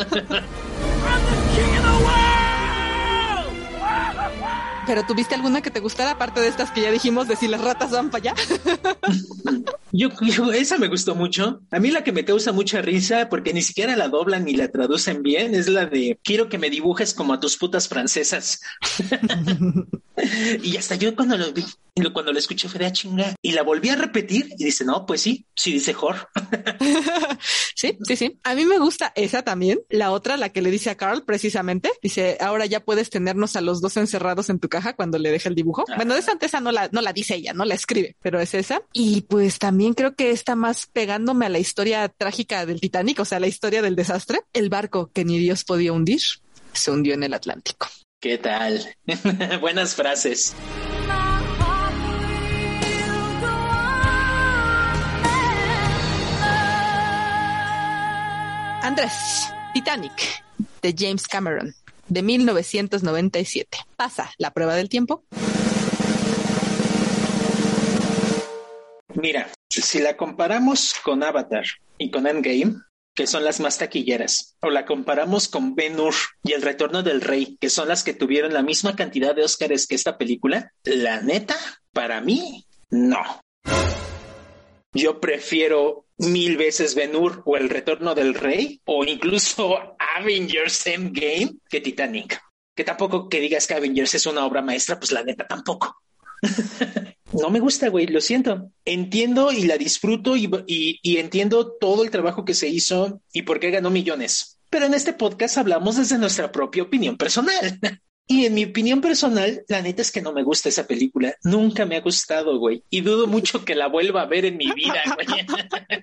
Speaker 1: Pero ¿tuviste alguna que te gustara aparte de estas que ya dijimos de si las ratas van para allá?
Speaker 2: yo, esa me gustó mucho. A mí la que me causa mucha risa, porque ni siquiera la doblan ni la traducen bien, es la de quiero que me dibujes como a tus putas francesas. y hasta yo cuando lo vi, cuando lo escuché fue de ah, chinga y la volví a repetir y dice, no, pues sí, sí dice Jor.
Speaker 1: sí, sí, sí. A mí me gusta esa también. La otra, la que le dice a Carl precisamente, dice, ahora ya puedes tenernos a los dos encerrados en tu caja cuando le deja el dibujo. Bueno, esa esa no la, no la dice ella, no la escribe, pero es esa. Y pues también creo que está más pegándome a la historia trágica del Titanic, o sea, la historia del desastre. El barco que ni Dios podía hundir se hundió en el Atlántico.
Speaker 2: ¿Qué tal? Buenas frases.
Speaker 1: Andrés, Titanic, de James Cameron, de 1997. ¿Pasa la prueba del tiempo?
Speaker 2: Mira, si la comparamos con Avatar y con Endgame, que son las más taquilleras, o la comparamos con Ben Hur y El Retorno del Rey, que son las que tuvieron la misma cantidad de Óscares que esta película, la neta, para mí, no. Yo prefiero mil veces Ben Hur o El Retorno del Rey o incluso Avengers Endgame que Titanic. Que tampoco que digas que Avengers es una obra maestra, pues la neta tampoco. no me gusta, güey, lo siento. Entiendo y la disfruto y, y, entiendo todo el trabajo que se hizo y por qué ganó millones. Pero en este podcast hablamos desde nuestra propia opinión personal. Y en mi opinión personal, la neta es que no me gusta esa película. Nunca me ha gustado, güey. Y dudo mucho que la vuelva a ver en mi vida, güey.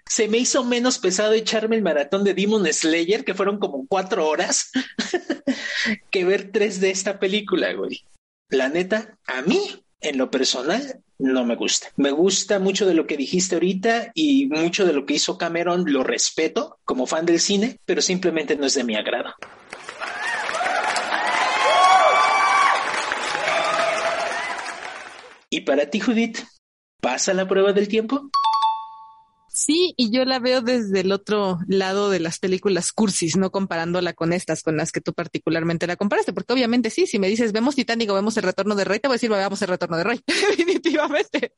Speaker 2: Se me hizo menos pesado echarme el maratón de Demon Slayer, que fueron como cuatro horas, que ver tres de esta película, güey. La neta, a mí, en lo personal, no me gusta. Me gusta mucho de lo que dijiste ahorita y mucho de lo que hizo Cameron, lo respeto como fan del cine, pero simplemente no es de mi agrado. ¿Y para ti, Judith? ¿Pasa la prueba del tiempo?
Speaker 1: Sí, y yo la veo desde el otro lado de las películas cursis, no comparándola con estas, con las que tú particularmente la comparaste, porque obviamente sí, si me dices vemos Titanic o vemos el retorno de Rey, te voy a decir veamos el retorno de Rey, definitivamente.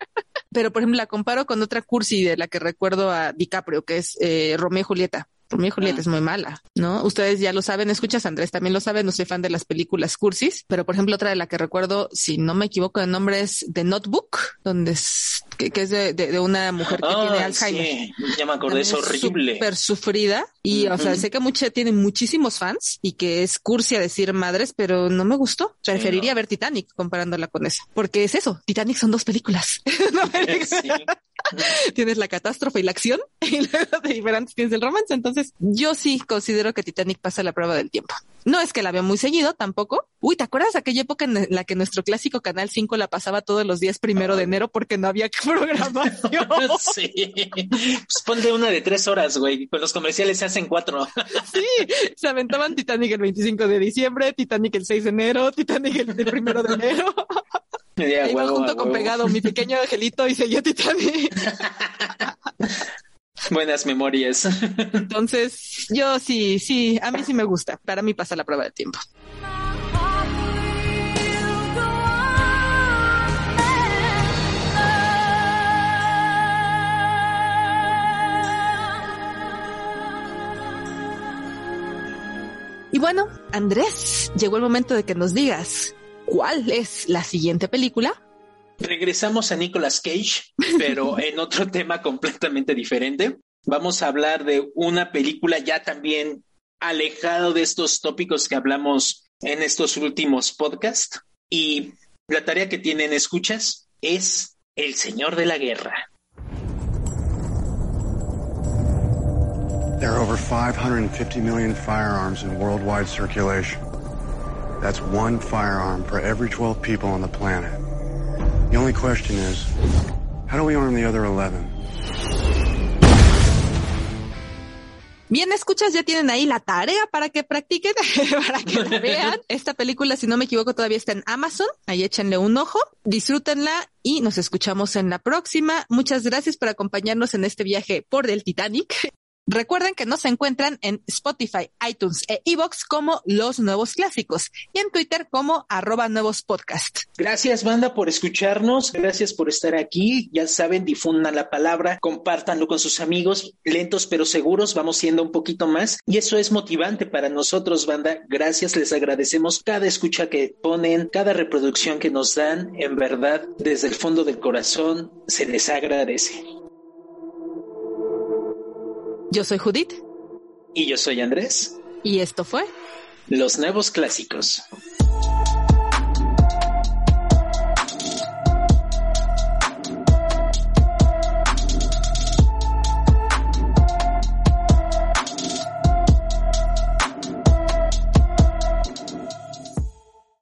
Speaker 1: Pero por ejemplo, la comparo con otra cursi de la que recuerdo a DiCaprio, que es eh, Romeo y Julieta. Romeo y Julieta ah. es muy mala, ¿no? Ustedes ya lo saben, escuchas, Andrés también lo sabe, no soy fan de las películas cursis, pero por ejemplo otra de la que recuerdo, si no me equivoco, el nombre es The Notebook, donde es, que, es de, una mujer que tiene Alzheimer.
Speaker 2: Sí, ya me acordé, es horrible.
Speaker 1: Súper sufrida y, o sea, sé que mucha, tiene muchísimos fans y que es cursi a decir madres, pero no me gustó. Preferiría ver Titanic comparándola con esa, porque es eso, Titanic son dos películas. tienes la catástrofe y la acción y luego de diferentes tienes el romance. Entonces, yo sí considero que Titanic pasa la prueba del tiempo. No es que la vea muy seguido tampoco. Uy, ¿te acuerdas aquella época en la que nuestro clásico Canal 5 la pasaba todos los días primero de enero porque no había programación?
Speaker 2: sí. Pues ponle una de tres horas, güey. Con los comerciales se hacen cuatro.
Speaker 1: sí, se aventaban Titanic el 25 de diciembre, Titanic el 6 de enero, Titanic el, primero de enero. Iba junto con pegado mi pequeño angelito y seguía Titanic.
Speaker 2: Buenas memorias.
Speaker 1: Entonces, yo sí, sí, a mí sí me gusta. Para mí pasa la prueba de tiempo. Y bueno, Andrés, llegó el momento de que nos digas cuál es la siguiente película
Speaker 2: Regresamos a Nicolas Cage, pero en otro tema completamente diferente. Vamos a hablar de una película ya también alejado de estos tópicos que hablamos en estos últimos podcasts. Y la tarea que tienen escuchas es El Señor de la Guerra.
Speaker 15: There are over 550 million firearms in worldwide circulation. That's one firearm for every 12 people on the planet. The only question is, how do we arm the other 11?
Speaker 1: Bien, escuchas, ya tienen ahí la tarea para que practiquen, para que la vean. Esta película, si no me equivoco, todavía está en Amazon. Ahí échenle un ojo, disfrútenla y nos escuchamos en la próxima. Muchas gracias por acompañarnos en este viaje por el Titanic. Recuerden que nos encuentran en Spotify, iTunes e iVoox como Los Nuevos Clásicos y en Twitter como arroba nuevos podcast.
Speaker 2: Gracias, banda, por escucharnos. Gracias por estar aquí. Ya saben, difundan la palabra, compártanlo con sus amigos. Lentos pero seguros, vamos siendo un poquito más. Y eso es motivante para nosotros, banda. Gracias, les agradecemos cada escucha que ponen, cada reproducción que nos dan. En verdad, desde el fondo del corazón, se les agradece.
Speaker 1: Yo soy Judith.
Speaker 2: Y yo soy Andrés.
Speaker 1: Y esto fue
Speaker 2: Los Nuevos Clásicos.